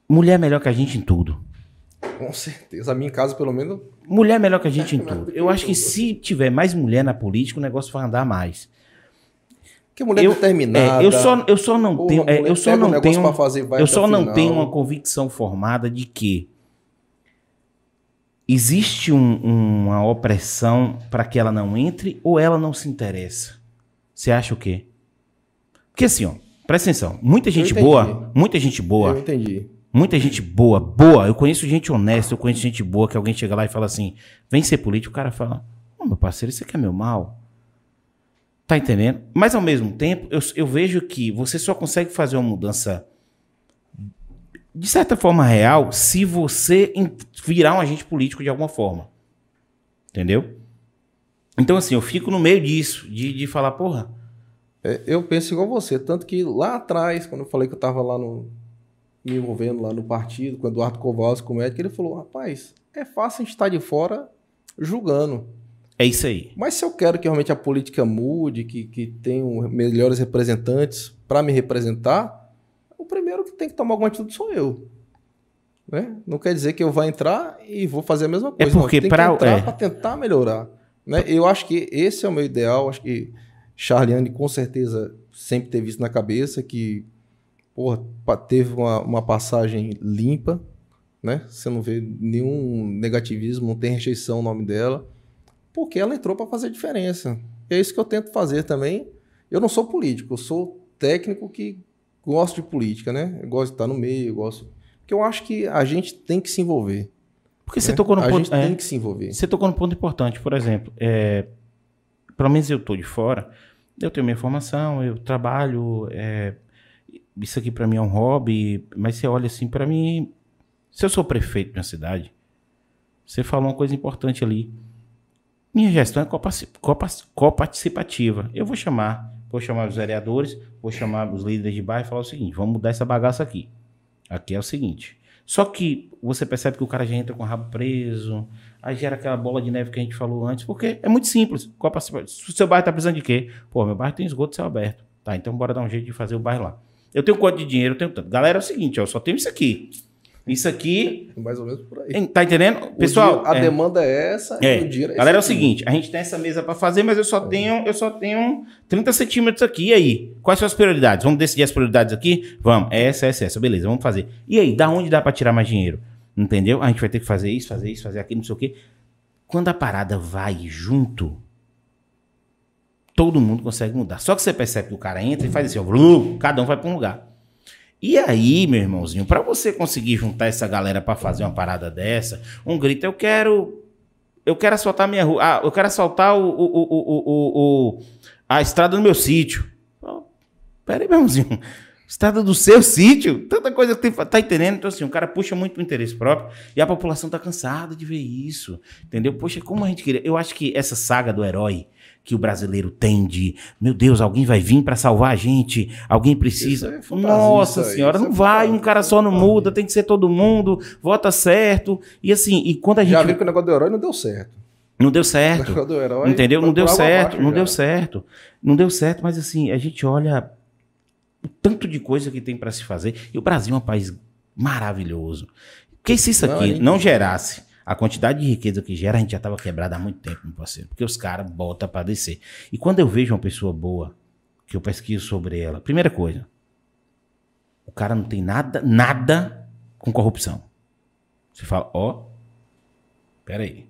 Mulher é melhor que a gente em tudo. Com certeza. A minha casa, pelo menos. Mulher é melhor que a gente [laughs] em tudo. Eu acho que se tiver mais mulher na política, o negócio vai andar mais. Que mulher eu, determinada. É, eu só, eu só não Porra, tenho. É, eu só não tenho. Fazer, eu só não final. tenho uma convicção formada de que existe um, uma opressão para que ela não entre ou ela não se interessa. Você acha o quê? Porque assim, ó, presta atenção. Muita gente boa, muita gente boa. Eu entendi. Muita gente boa, boa. Eu conheço gente honesta, eu conheço gente boa que alguém chega lá e fala assim: vem ser político. O cara fala: Ô oh, meu parceiro, isso aqui é meu mal. Tá entendendo? Mas ao mesmo tempo, eu, eu vejo que você só consegue fazer uma mudança de certa forma real se você virar um agente político de alguma forma. Entendeu? Então, assim, eu fico no meio disso, de, de falar, porra. É, eu penso igual você, tanto que lá atrás, quando eu falei que eu tava lá no. me envolvendo lá no partido, com o Eduardo Kowalski, como médico, ele falou: rapaz, é fácil a gente estar de fora julgando. É isso aí. Mas se eu quero que realmente a política mude, que, que tenham melhores representantes para me representar, o primeiro que tem que tomar alguma atitude sou eu. Né? Não quer dizer que eu vou entrar e vou fazer a mesma é coisa. É porque para é. para tentar melhorar. Né? Eu acho que esse é o meu ideal. Acho que Charliane com certeza sempre teve isso na cabeça que porra, teve uma, uma passagem limpa, né? Você não vê nenhum negativismo, não tem rejeição no nome dela porque ela entrou para fazer diferença. é isso que eu tento fazer também. Eu não sou político, eu sou técnico que gosto de política, né? Eu gosto de estar no meio, eu gosto. Porque eu acho que a gente tem que se envolver. Porque né? você tocou no a ponto. Gente é, tem que se envolver. Você tocou no ponto importante, por exemplo, é, pelo menos eu estou de fora, eu tenho minha formação, eu trabalho, é, isso aqui para mim é um hobby, mas você olha assim, para mim, se eu sou prefeito de uma cidade, você falou uma coisa importante ali. Minha gestão é coparticipativa. Eu vou chamar, vou chamar os vereadores, vou chamar os líderes de bairro e falar o seguinte: vamos mudar essa bagaça aqui. Aqui é o seguinte. Só que você percebe que o cara já entra com o rabo preso, aí gera aquela bola de neve que a gente falou antes, porque é muito simples. Se o seu bairro está precisando de quê? Pô, meu bairro tem esgoto céu aberto. Tá, então bora dar um jeito de fazer o bairro lá. Eu tenho quanto de dinheiro? Eu tenho tanto. Galera, é o seguinte, ó, eu só tenho isso aqui. Isso aqui. Mais ou menos por aí. Tá entendendo? Pessoal. Dia, a é, demanda é essa é, o dinheiro é Galera, é o seguinte: a gente tem essa mesa para fazer, mas eu só tenho, eu só tenho 30 centímetros aqui. E aí? Quais são as prioridades? Vamos decidir as prioridades aqui? Vamos. É essa, essa, essa. Beleza, vamos fazer. E aí, da onde dá para tirar mais dinheiro? Entendeu? A gente vai ter que fazer isso, fazer isso, fazer aquilo, não sei o quê. Quando a parada vai junto, todo mundo consegue mudar. Só que você percebe que o cara entra e faz assim, ó, cada um vai para um lugar. E aí, meu irmãozinho, para você conseguir juntar essa galera para fazer uma parada dessa, um grito, eu quero. Eu quero asfaltar minha rua. Ah, eu quero asfaltar o, o, o, o a estrada do meu sítio. Oh, pera aí, meu irmãozinho. Estrada do seu sítio? Tanta coisa que tem. Tá entendendo? Então, assim, o cara puxa muito o interesse próprio e a população tá cansada de ver isso. Entendeu? Poxa, como a gente queria. Eu acho que essa saga do herói que o brasileiro tem de, meu Deus, alguém vai vir para salvar a gente, alguém precisa. É Nossa senhora, não é vai, um cara só não muda, tem que ser todo mundo, vota certo. E assim, e quando a gente. Já viu que o negócio do herói não deu certo. Não deu certo. Herói, entendeu? Não deu certo, não já. deu certo. Não deu certo, mas assim, a gente olha o tanto de coisa que tem para se fazer. E o Brasil é um país maravilhoso. Porque se isso aqui não, não gerasse a quantidade de riqueza que gera, a gente já estava quebrado há muito tempo, meu parceiro. Porque os caras botam para descer. E quando eu vejo uma pessoa boa, que eu pesquiso sobre ela, primeira coisa, o cara não tem nada, nada com corrupção. Você fala, ó, oh, peraí.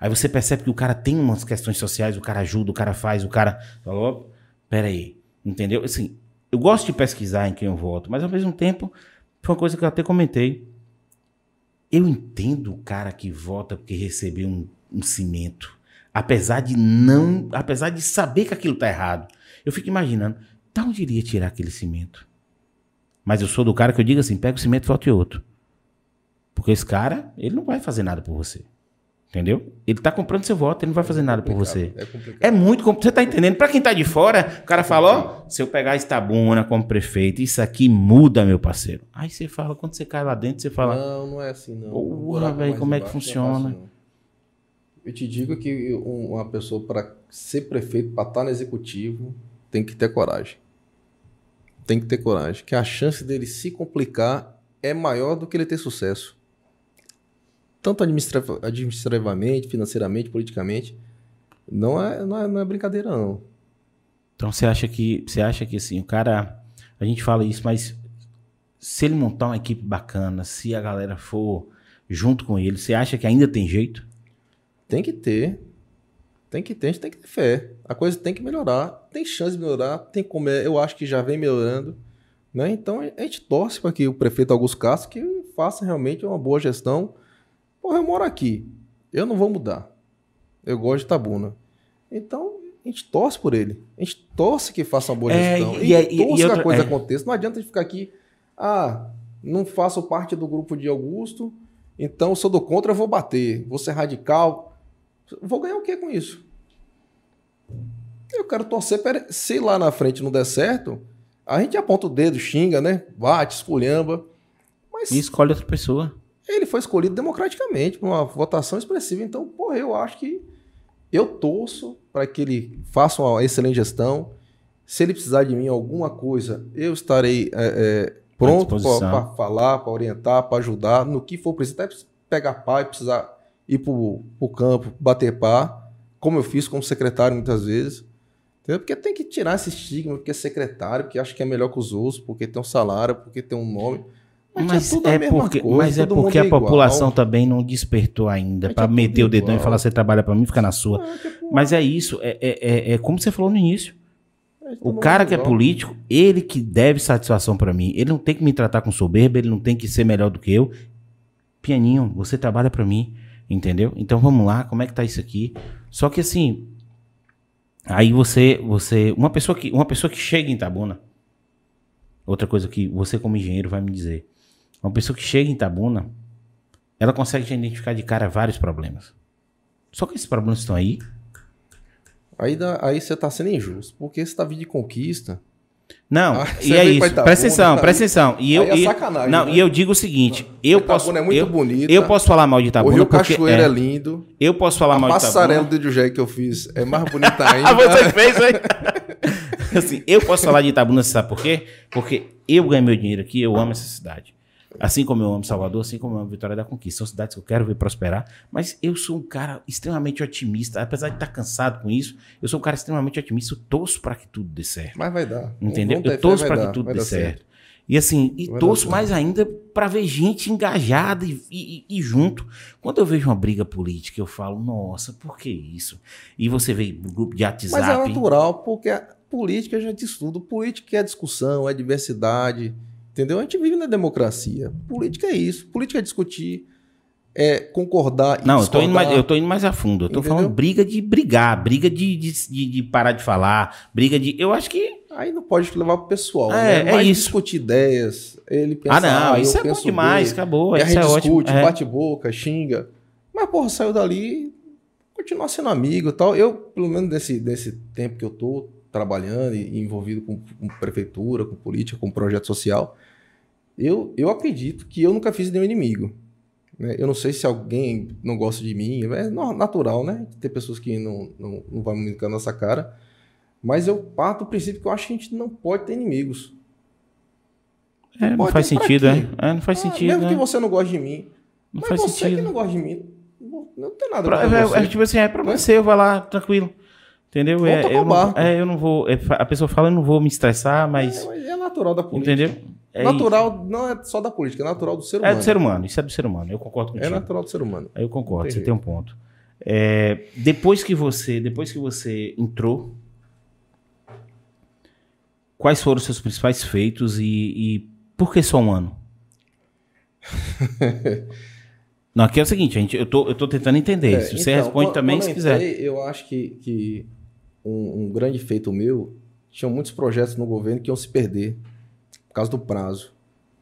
Aí você percebe que o cara tem umas questões sociais, o cara ajuda, o cara faz, o cara. Ó, oh, peraí. Entendeu? Assim, eu gosto de pesquisar em quem eu voto, mas ao mesmo tempo, foi uma coisa que eu até comentei. Eu entendo o cara que vota porque recebeu um, um cimento. Apesar de não. Apesar de saber que aquilo está errado. Eu fico imaginando, de onde iria tirar aquele cimento? Mas eu sou do cara que eu digo assim: pega o cimento e vote outro. Porque esse cara, ele não vai fazer nada por você. Entendeu? Ele tá comprando seu voto, ele não vai fazer é nada por você. É, complicado. é muito complicado. Você tá entendendo? Para quem tá de fora, o cara fala, ó, se eu pegar Estabuna como prefeito, isso aqui muda, meu parceiro. Aí você fala, quando você cai lá dentro, você fala... Não, não é assim, não. Porra, velho, como é que funciona? É eu te digo que uma pessoa, para ser prefeito, para estar tá no executivo, tem que ter coragem. Tem que ter coragem. Que a chance dele se complicar é maior do que ele ter sucesso tanto administrativamente, financeiramente, politicamente. Não é, não é, não é brincadeira, não. Então você acha que você acha que assim, o cara. A gente fala isso, mas se ele montar uma equipe bacana, se a galera for junto com ele, você acha que ainda tem jeito? Tem que ter. Tem que ter, a gente tem que ter fé. A coisa tem que melhorar. Tem chance de melhorar, tem como. É, eu acho que já vem melhorando. Né? Então a gente torce para que o prefeito Augusto Castro que faça realmente uma boa gestão Porra, eu moro aqui. Eu não vou mudar. Eu gosto de Tabuna. Então, a gente torce por ele. A gente torce que faça uma boa é, gestão. E, e, torce e, que a coisa é. aconteça. Não adianta a gente ficar aqui. Ah, não faço parte do grupo de Augusto, então sou do contra, eu vou bater. Vou ser radical. Vou ganhar o que com isso? Eu quero torcer para se lá na frente não der certo, a gente aponta o dedo, xinga, né? Bate, esculhamba. Mas... E escolhe outra pessoa. Ele foi escolhido democraticamente, por uma votação expressiva. Então, porra, eu acho que eu torço para que ele faça uma excelente gestão. Se ele precisar de mim alguma coisa, eu estarei é, é, pronto para falar, para orientar, para ajudar, no que for preciso. Até pegar pá e precisar ir para o campo, bater pá, como eu fiz como secretário muitas vezes. Entendeu? Porque tem que tirar esse estigma, porque é secretário, porque acha que é melhor que os outros, porque tem um salário, porque tem um nome. Mas, é, é porque, coisa, mas é porque a é população também não despertou ainda para é meter o dedão igual. e falar você trabalha para mim, fica na sua. Ah, mas é isso, é, é, é, como você falou no início. O cara que é político, ele que deve satisfação para mim. Ele não tem que me tratar com soberba, ele não tem que ser melhor do que eu. Pianinho, você trabalha para mim, entendeu? Então vamos lá, como é que tá isso aqui? Só que assim, aí você, você, uma pessoa que, uma pessoa que chega em Tabuna, outra coisa que você como engenheiro vai me dizer. Uma pessoa que chega em Tabuna, ela consegue identificar de cara vários problemas. Só que esses problemas estão aí. Aí, dá, aí você está sendo injusto, porque você está vindo de conquista. Não, ah, e é isso. Itabuna, presta atenção, tá presta atenção. E eu, é sacanagem. Não, né? e eu digo o seguinte: eu posso. é muito eu, bonita. Eu posso falar mal de Itabuna. O Rio Cachoeira é, é, lindo. Eu posso falar mal de Itabuna. A passarela do José que eu fiz é mais bonita [laughs] ainda. Você fez, hein? [laughs] assim, eu posso falar de Itabuna, você sabe por quê? Porque eu ganho meu dinheiro aqui, eu amo essa cidade. Assim como eu amo Salvador, assim como eu amo Vitória da Conquista. São cidades que eu quero ver prosperar. Mas eu sou um cara extremamente otimista. Apesar de estar cansado com isso, eu sou um cara extremamente otimista. Eu torço para que tudo dê certo. Mas vai dar. Entendeu? Eu torço para que tudo dê certo. certo. E assim, e vai torço mais ainda para ver gente engajada e, e, e, junto. Quando eu vejo uma briga política, eu falo, nossa, por que isso? E você vê grupo de WhatsApp. Mas é natural, porque a política a gente estuda. Política é discussão, é diversidade. Entendeu? A gente vive na democracia. Política é isso. Política é discutir, é concordar e Não, eu tô, indo mais, eu tô indo mais a fundo. Eu tô Entendeu? falando briga de brigar, briga de, de, de, parar de falar, briga de. Eu acho que. Aí não pode levar pro pessoal. É, né? é isso. discutir ideias. Ele pensa, ah, não, ah, isso é bom demais, bem, acabou. E a gente é discute, ótimo. É. bate boca, xinga. Mas, porra, saiu dali, continuar sendo amigo e tal. Eu, pelo menos nesse, nesse tempo que eu tô trabalhando e envolvido com, com prefeitura, com política, com projeto social, eu, eu acredito que eu nunca fiz nenhum inimigo. Né? Eu não sei se alguém não gosta de mim, é natural, né? Ter pessoas que não, não, não vão me a nossa cara. Mas eu parto do princípio que eu acho que a gente não pode ter inimigos. É, não faz sentido, é? é? Não faz ah, sentido. Mesmo né? que você não goste de mim. Não mas faz você sentido. que não gosta de mim, não, tem nada pra, pra é, é, tipo assim, é pra né? você, eu vou lá, tranquilo. Entendeu? É, eu não, é, eu não vou. É, a pessoa fala, eu não vou me estressar, mas. É, é natural da política. Entendeu? É natural isso. não é só da política, é natural do ser humano. É do ser humano, isso é do ser humano, eu concordo contigo. É natural do ser humano. Eu concordo, você tem um ponto. É, depois que você, depois que você entrou, quais foram os seus principais feitos e, e por que só um ano? [laughs] Não, aqui é o seguinte, gente, eu tô, eu tô tentando entender. É, se você então, responde também, se quiser. eu acho que, que um, um grande feito meu, tinham muitos projetos no governo que iam se perder causa do prazo.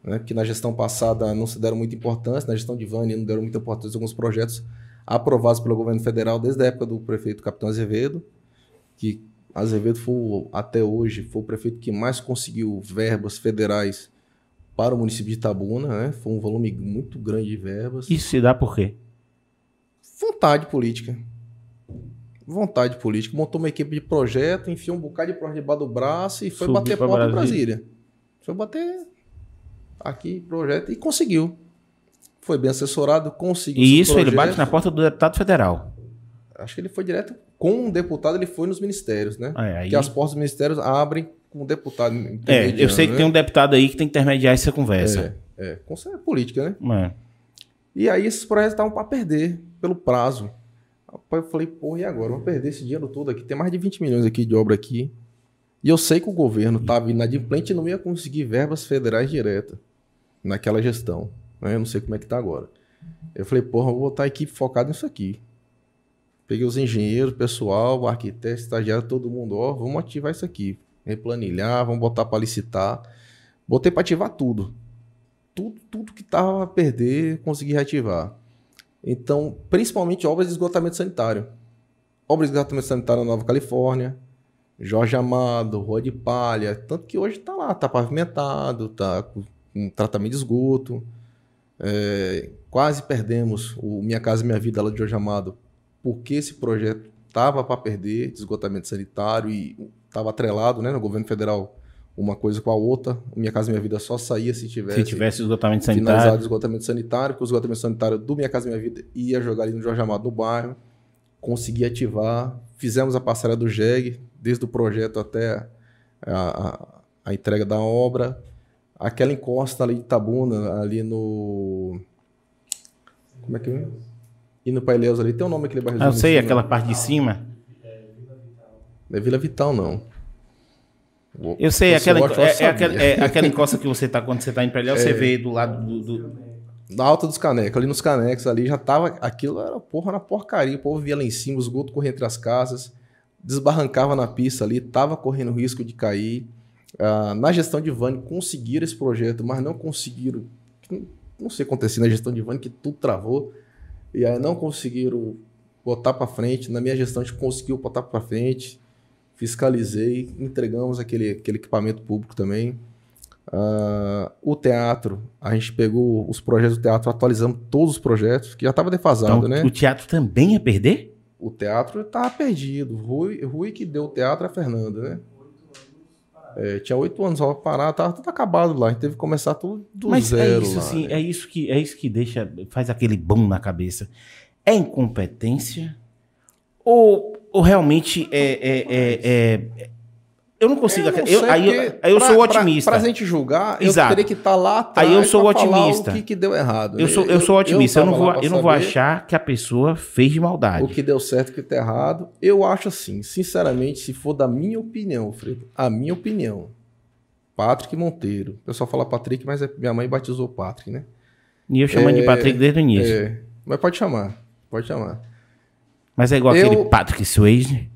né, que na gestão passada não se deram muita importância, na gestão de Vânia não deram muita importância alguns projetos aprovados pelo governo federal desde a época do prefeito Capitão Azevedo, que Azevedo foi, até hoje, foi o prefeito que mais conseguiu verbas federais para o município de Itabuna, né? Foi um volume muito grande de verbas. Isso se dá por quê? Vontade política. Vontade política. Montou uma equipe de projeto, enfiou um bocado de projeto debaixo do braço e foi Subiu bater porta em Brasília. Foi bater aqui projeto e conseguiu. Foi bem assessorado, conseguiu. E isso ele bate na porta do deputado federal. Acho que ele foi direto com um deputado, ele foi nos ministérios, né? É, aí... Que as portas dos ministérios abrem com o deputado. É, eu sei que né? tem um deputado aí que tem que intermediar essa conversa. É, é. Com é política, né? É. E aí esses projetos estavam para perder pelo prazo. Eu falei, porra, e agora? Vou perder esse dinheiro todo aqui. Tem mais de 20 milhões aqui de obra aqui. E eu sei que o governo estava inadimplente e não ia conseguir verbas federais diretas naquela gestão. Né? Eu não sei como é que está agora. Eu falei, porra, eu vou botar a equipe focada nisso aqui. Peguei os engenheiros, pessoal, arquiteto, estagiário, todo mundo, ó, vamos ativar isso aqui. Replanilhar, vamos botar para licitar. Botei para ativar tudo. Tudo, tudo que tava a perder, consegui reativar. Então, principalmente obras de esgotamento sanitário. Obras de esgotamento sanitário na Nova Califórnia, Jorge Amado, Rua de Palha, tanto que hoje está lá, está pavimentado, está com um tratamento de esgoto. É, quase perdemos o Minha Casa Minha Vida lá de Jorge Amado porque esse projeto estava para perder de esgotamento sanitário e estava atrelado né, no governo federal uma coisa com a outra. Minha Casa Minha Vida só saía se tivesse, se tivesse esgotamento sanitário. Esgotamento sanitário, porque o esgotamento sanitário do Minha Casa Minha Vida ia jogar ali no Jorge Amado no bairro. Consegui ativar. Fizemos a parcela do JEG, desde o projeto até a, a, a entrega da obra. Aquela encosta ali de Tabuna, ali no. Como é que é? indo para Ilhéus ali, tem um nome aquele bairro. Ah, eu sei, aquela parte de cima. Não é Vila Vital, não. Eu sei, aquela, é, é, aquela, é, aquela encosta que você tá quando você tá indo para Ilhéus, é, você vê do lado do, do... Da alta dos canecos, ali nos canecos, ali já tava. Aquilo era porra na porcaria. O povo via lá em cima, os esgoto corria entre as casas, desbarrancava na pista ali, tava correndo risco de cair. Ah, na gestão de Vani conseguiram esse projeto, mas não conseguiram. Não sei o que aconteceu na gestão de Vani, que tudo travou. E aí não conseguiram botar para frente. Na minha gestão, a gente conseguiu botar para frente. Fiscalizei, entregamos aquele, aquele equipamento público também. Uh, o teatro, a gente pegou os projetos do teatro, atualizamos todos os projetos, que já estava defasado, então, né? O teatro também ia perder? O teatro estava perdido. Rui, Rui que deu o teatro é a Fernanda, né? É, tinha oito anos só parar, tava tudo acabado lá. A gente teve que começar tudo do Mas é zero. É isso, lá, assim, né? é isso que é isso que deixa, faz aquele boom na cabeça. É incompetência? Ou, ou realmente é, é, é, é eu não consigo. Eu não eu, aí, eu, aí eu pra, sou otimista. Pra, pra gente julgar, Exato. eu teria que estar tá lá atrás. Aí eu sou otimista. o que, que, deu errado. Eu sou, eu, sou otimista. Eu, eu não, vou, eu não vou achar que a pessoa fez de maldade. O que deu certo e o que deu errado. Eu acho assim, sinceramente, se for da minha opinião, Fredo, a minha opinião, Patrick Monteiro. O pessoal fala Patrick, mas é, minha mãe batizou Patrick, né? E eu chamando é, de Patrick desde o início. É, mas pode chamar. Pode chamar. Mas é igual aquele Patrick Swayze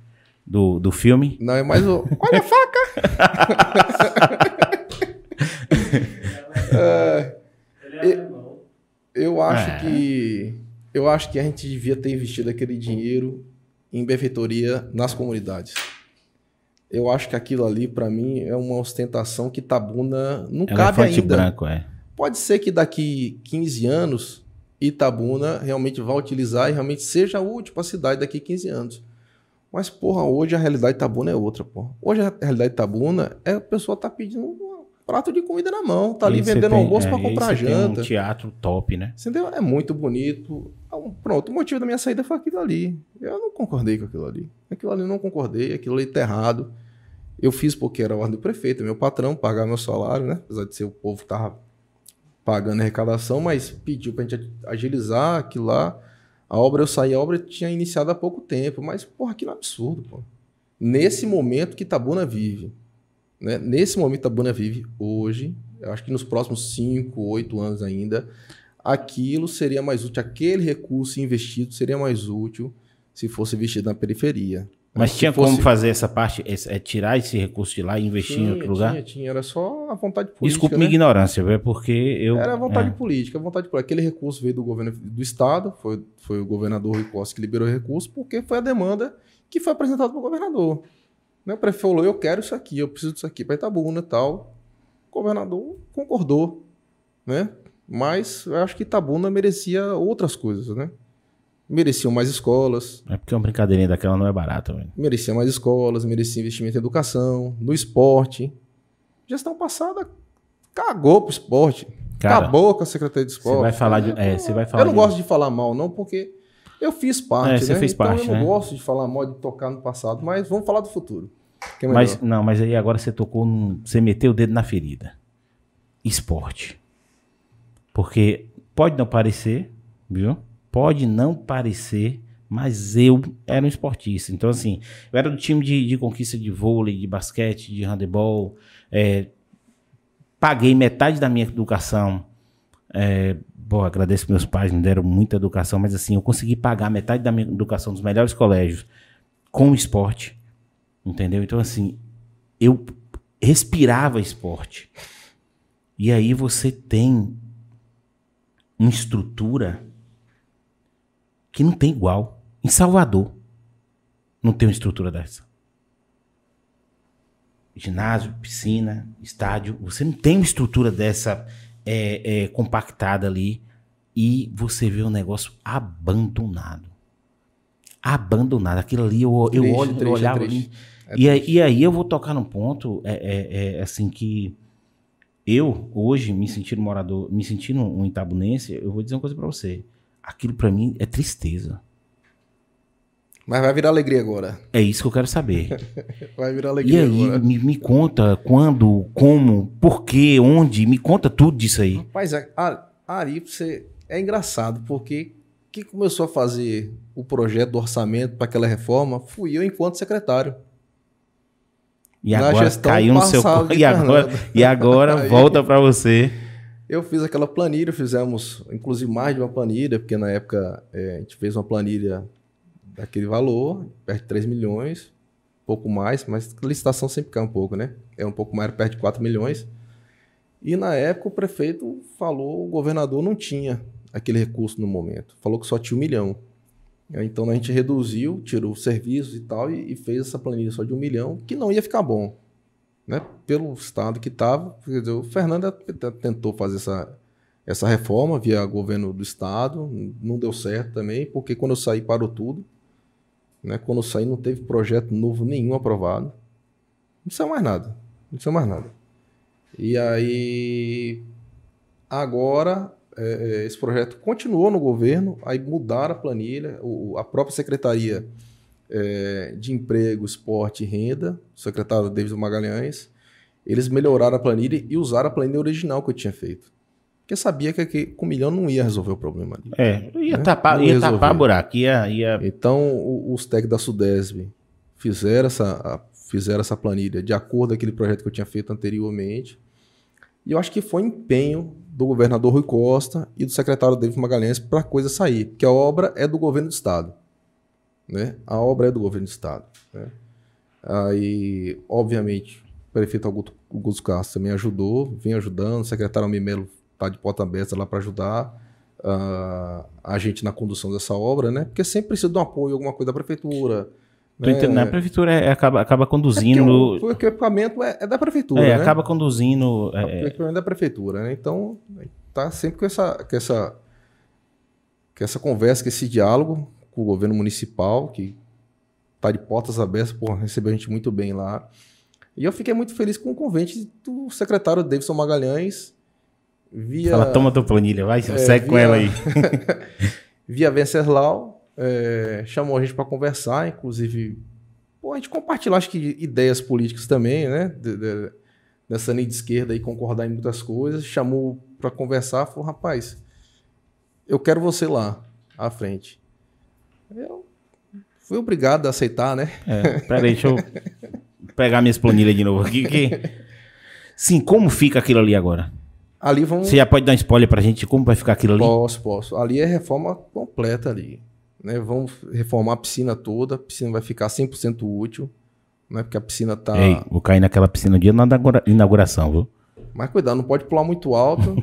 do, do filme. Não, é mais o. Olha a faca! é, eu, eu acho é. que. Eu acho que a gente devia ter investido aquele dinheiro em benfeitoria nas comunidades. Eu acho que aquilo ali, para mim, é uma ostentação que Itabuna não Elefante cabe ainda. branco, é. Pode ser que daqui 15 anos Itabuna realmente vá utilizar e realmente seja útil para a cidade daqui 15 anos. Mas, porra, hoje a realidade tabuna é outra, porra. Hoje a realidade tabuna é a pessoa tá pedindo um prato de comida na mão, tá ali vendendo tem, almoço é, para comprar janta. um teatro top, né? Entendeu? É muito bonito. Então, pronto, o motivo da minha saída foi aquilo ali. Eu não concordei com aquilo ali. Aquilo ali eu não concordei, aquilo ali tá errado. Eu fiz porque era a ordem do prefeito, meu patrão, pagar meu salário, né? Apesar de ser o povo que tava pagando a arrecadação, mas pediu pra gente agilizar aquilo lá a obra, eu saí, a obra tinha iniciado há pouco tempo, mas, porra, aquilo é um absurdo, pô. Nesse momento que Tabuna vive, né? Nesse momento Tabuna vive hoje, eu acho que nos próximos 5, 8 anos ainda, aquilo seria mais útil, aquele recurso investido seria mais útil se fosse investido na periferia. Mas tinha fosse... como fazer essa parte, é, tirar esse recurso de lá e investir tinha, em outro lugar? Tinha, tinha, era só a vontade política. Desculpe né? minha ignorância, é porque eu. Era a vontade é. política, a vontade política. Aquele recurso veio do governo do estado, foi, foi o governador Rui Costa que liberou o recurso, porque foi a demanda que foi apresentada para o governador. Né? O prefeito falou: eu quero isso aqui, eu preciso disso aqui para Itabuna e tal. O governador concordou, né? Mas eu acho que Itabuna merecia outras coisas, né? Mereciam mais escolas. É porque uma brincadeirinha daquela não é barata, velho. Merecia mais escolas, merecia investimento em educação, no esporte. Gestão passada cagou pro esporte. Cara, Acabou com a Secretaria de Esporte. Você vai falar de. É, você vai falar eu não de... gosto de falar mal, não, porque eu fiz parte. É, você né? fez então parte. Eu não né? gosto de falar mal de tocar no passado, mas vamos falar do futuro. É mas, não, mas aí agora você tocou. Num, você meteu o dedo na ferida. Esporte. Porque pode não parecer, viu? Pode não parecer, mas eu era um esportista. Então, assim, eu era do time de, de conquista de vôlei, de basquete, de handebol. É, paguei metade da minha educação. É, bom, agradeço meus pais, me deram muita educação, mas assim, eu consegui pagar metade da minha educação dos melhores colégios com o esporte. Entendeu? Então, assim, eu respirava esporte. E aí você tem uma estrutura que não tem igual. Em Salvador, não tem uma estrutura dessa. Ginásio, piscina, estádio, você não tem uma estrutura dessa é, é, compactada ali e você vê um negócio abandonado. Abandonado. Aquilo ali, eu, eu triste, olho, triste, eu olhava ali. É e, aí, e aí eu vou tocar num ponto, é, é, é, assim, que eu, hoje, me sentindo morador, me sentindo um itabunense, eu vou dizer uma coisa para você aquilo para mim é tristeza. Mas vai virar alegria agora. É isso que eu quero saber. [laughs] vai virar alegria e aí, agora. Me, me conta quando, como, por quê, onde, me conta tudo disso aí. Rapaz, a, a Ari, você é engraçado, porque quem começou a fazer o projeto do orçamento para aquela reforma fui eu enquanto secretário. E agora caiu no seu [laughs] e agora, e agora [laughs] volta para você. Eu fiz aquela planilha, fizemos inclusive mais de uma planilha, porque na época é, a gente fez uma planilha daquele valor, perto de 3 milhões, pouco mais, mas licitação sempre cai um pouco, né? É um pouco mais, perto de 4 milhões. E na época o prefeito falou, o governador não tinha aquele recurso no momento, falou que só tinha um milhão. Então a gente reduziu, tirou serviços e tal, e, e fez essa planilha só de um milhão, que não ia ficar bom né, pelo estado que estava. O Fernando tentou fazer essa, essa reforma via governo do estado, não deu certo também, porque quando eu saí parou tudo. Né? Quando eu saí não teve projeto novo nenhum aprovado. Não saiu mais nada. Não saiu mais nada. E aí, agora, é, é, esse projeto continuou no governo, aí mudaram a planilha, o, a própria secretaria é, de Emprego, Esporte e Renda, o secretário David Magalhães, eles melhoraram a planilha e usaram a planilha original que eu tinha feito. Porque sabia que, que com um milhão não ia resolver o problema ali. É, ia né? tapar, ia, ia tapar buraco, ia, ia... Então, os técnicos da Sudesb fizeram essa, fizeram essa planilha de acordo com aquele projeto que eu tinha feito anteriormente. E eu acho que foi empenho do governador Rui Costa e do secretário David Magalhães para a coisa sair, porque a obra é do governo do estado. Né? A obra é do governo do estado. Né? Aí, obviamente, o prefeito Augusto, Augusto Castro também ajudou, vem ajudando, o secretário Mimelo está de porta aberta lá para ajudar uh, a gente na condução dessa obra, né? Porque sempre precisa de um apoio, alguma coisa da prefeitura. Né? A prefeitura é, acaba, acaba conduzindo. É porque o, equipamento é, é, da prefeitura. É, né? acaba conduzindo. É, o equipamento é da prefeitura, né? Então, tá sempre com essa, com essa, com essa conversa, com esse diálogo com o governo municipal, que está de portas abertas, por receber a gente muito bem lá. E eu fiquei muito feliz com o convite do secretário Davidson Magalhães. Via, Fala, toma tua planilha, vai, é, segue via, com ela aí. [laughs] via Venceslau, é, chamou a gente para conversar, inclusive, pô, a gente compartilhar, acho que, ideias políticas também, né? De, de, dessa linha de esquerda e concordar em muitas coisas. Chamou para conversar, falou, rapaz, eu quero você lá, à frente. Eu fui obrigado a aceitar, né? É, peraí, deixa eu pegar minhas planilhas de novo aqui. Que... Sim, como fica aquilo ali agora? Ali vamos... Você já pode dar um spoiler pra gente como vai ficar aquilo ali? Posso, posso. Ali é reforma completa ali. Né? Vamos reformar a piscina toda, a piscina vai ficar 100% útil, né? porque a piscina está... Ei, vou cair naquela piscina dia da inauguração, viu? Mas cuidado, não pode pular muito alto.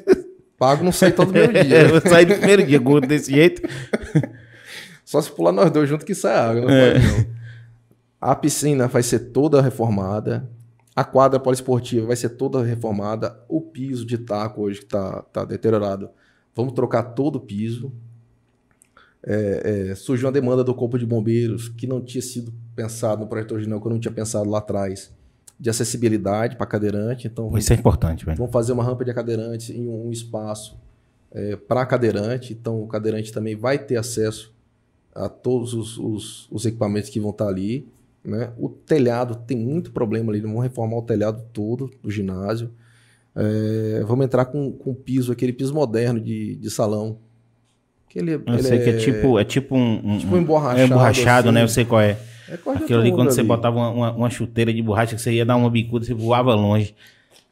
[laughs] Pago não sai todo meu [laughs] dia. É, eu saio do primeiro dia, gordo desse jeito. Só se pular nós dois juntos que sai água, não é. pode não. A piscina vai ser toda reformada. A quadra poliesportiva vai ser toda reformada. O piso de taco hoje que está tá deteriorado. Vamos trocar todo o piso. É, é, surgiu uma demanda do Corpo de Bombeiros que não tinha sido pensado no projeto original, que eu não tinha pensado lá atrás, de acessibilidade para cadeirante. Então, Isso é importante, velho. Vamos fazer uma rampa de cadeirante em um, espaço é, para cadeirante. Então, o cadeirante também vai ter acesso a todos os, os, os equipamentos que vão estar ali. Né? O telhado tem muito problema ali, vamos reformar o telhado todo do ginásio. É, vamos entrar com, com piso, aquele piso moderno de, de salão. Que ele, eu ele sei é, que é tipo, é tipo um, um tipo um emborrachado, é emborrachado assim. né? Eu sei qual é. é Aquilo ali, quando ali. você botava uma, uma, uma, chuteira de borracha, que você ia dar uma bicuda, você voava longe.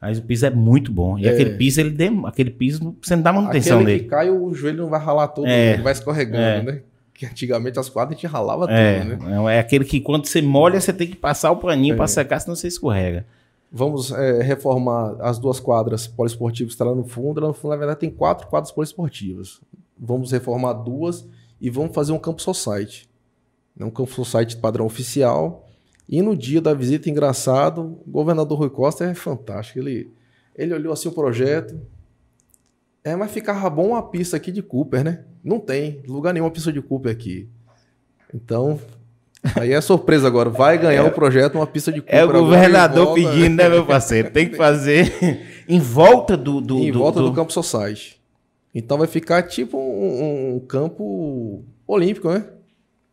Mas o piso é muito bom. E é. aquele piso, ele dem... aquele piso, você não dá manutenção aquele dele. que cai, o joelho não vai ralar todo, é. ele vai escorregando, é. né? Que antigamente as quadras a gente ralava é, tudo, né? É aquele que quando você molha, você tem que passar o paninho é. para secar, senão você escorrega. Vamos é, reformar as duas quadras poliesportivas que está lá no fundo. Lá no fundo, na verdade, tem quatro quadras poliesportivas. Vamos reformar duas e vamos fazer um campo society. Um campo society padrão oficial. E no dia da visita, engraçado, o governador Rui Costa é fantástico. Ele, ele olhou assim o projeto, é, mas ficava bom uma pista aqui de Cooper, né? Não tem lugar nenhum uma pista de Cooper aqui. Então, aí é surpresa agora. Vai ganhar o é, um projeto uma pista de Cooper. É o governador volta, pedindo, né, meu parceiro? Tem que fazer [laughs] em volta do... do em do, volta do, do Campo Society. Então vai ficar tipo um, um campo olímpico, né?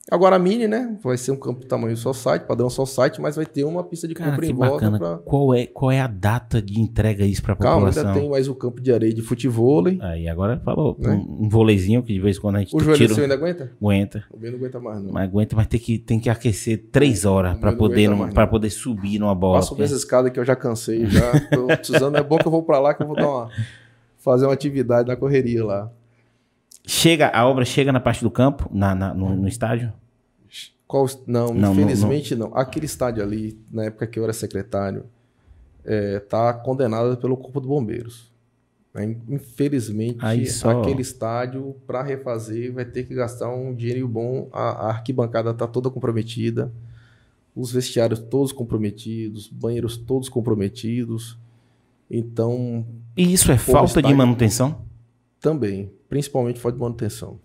Agora a Mini, né? Vai ser um campo tamanho só site, padrão só site, mas vai ter uma pista de campo em volta. Pra... Qual, é, qual é a data de entrega isso para a população? Calma, ainda tem mais o campo de areia de futebol. Aí agora falou, né? um, um vôleizinho que de vez em quando a gente O joelho tira... seu ainda aguenta? Aguenta. O meu não aguenta mais não. Mas aguenta, mas tem que, tem que aquecer três horas para poder, poder subir numa bola. Passo essa escada que eu já cansei, já tô precisando. é bom que eu vou para lá que eu vou dar uma, fazer uma atividade na correria lá. Chega, a obra chega na parte do campo, na, na no, no estádio? Qual, não, não, infelizmente não, não, Aquele estádio ali, na época que eu era secretário, está é, condenado pelo Corpo de Bombeiros. Né? Infelizmente, aquele estádio, para refazer, vai ter que gastar um dinheiro bom. A, a arquibancada está toda comprometida, os vestiários todos comprometidos, banheiros todos comprometidos. Então. E isso é falta estádio, de manutenção? Também, principalmente falta de manutenção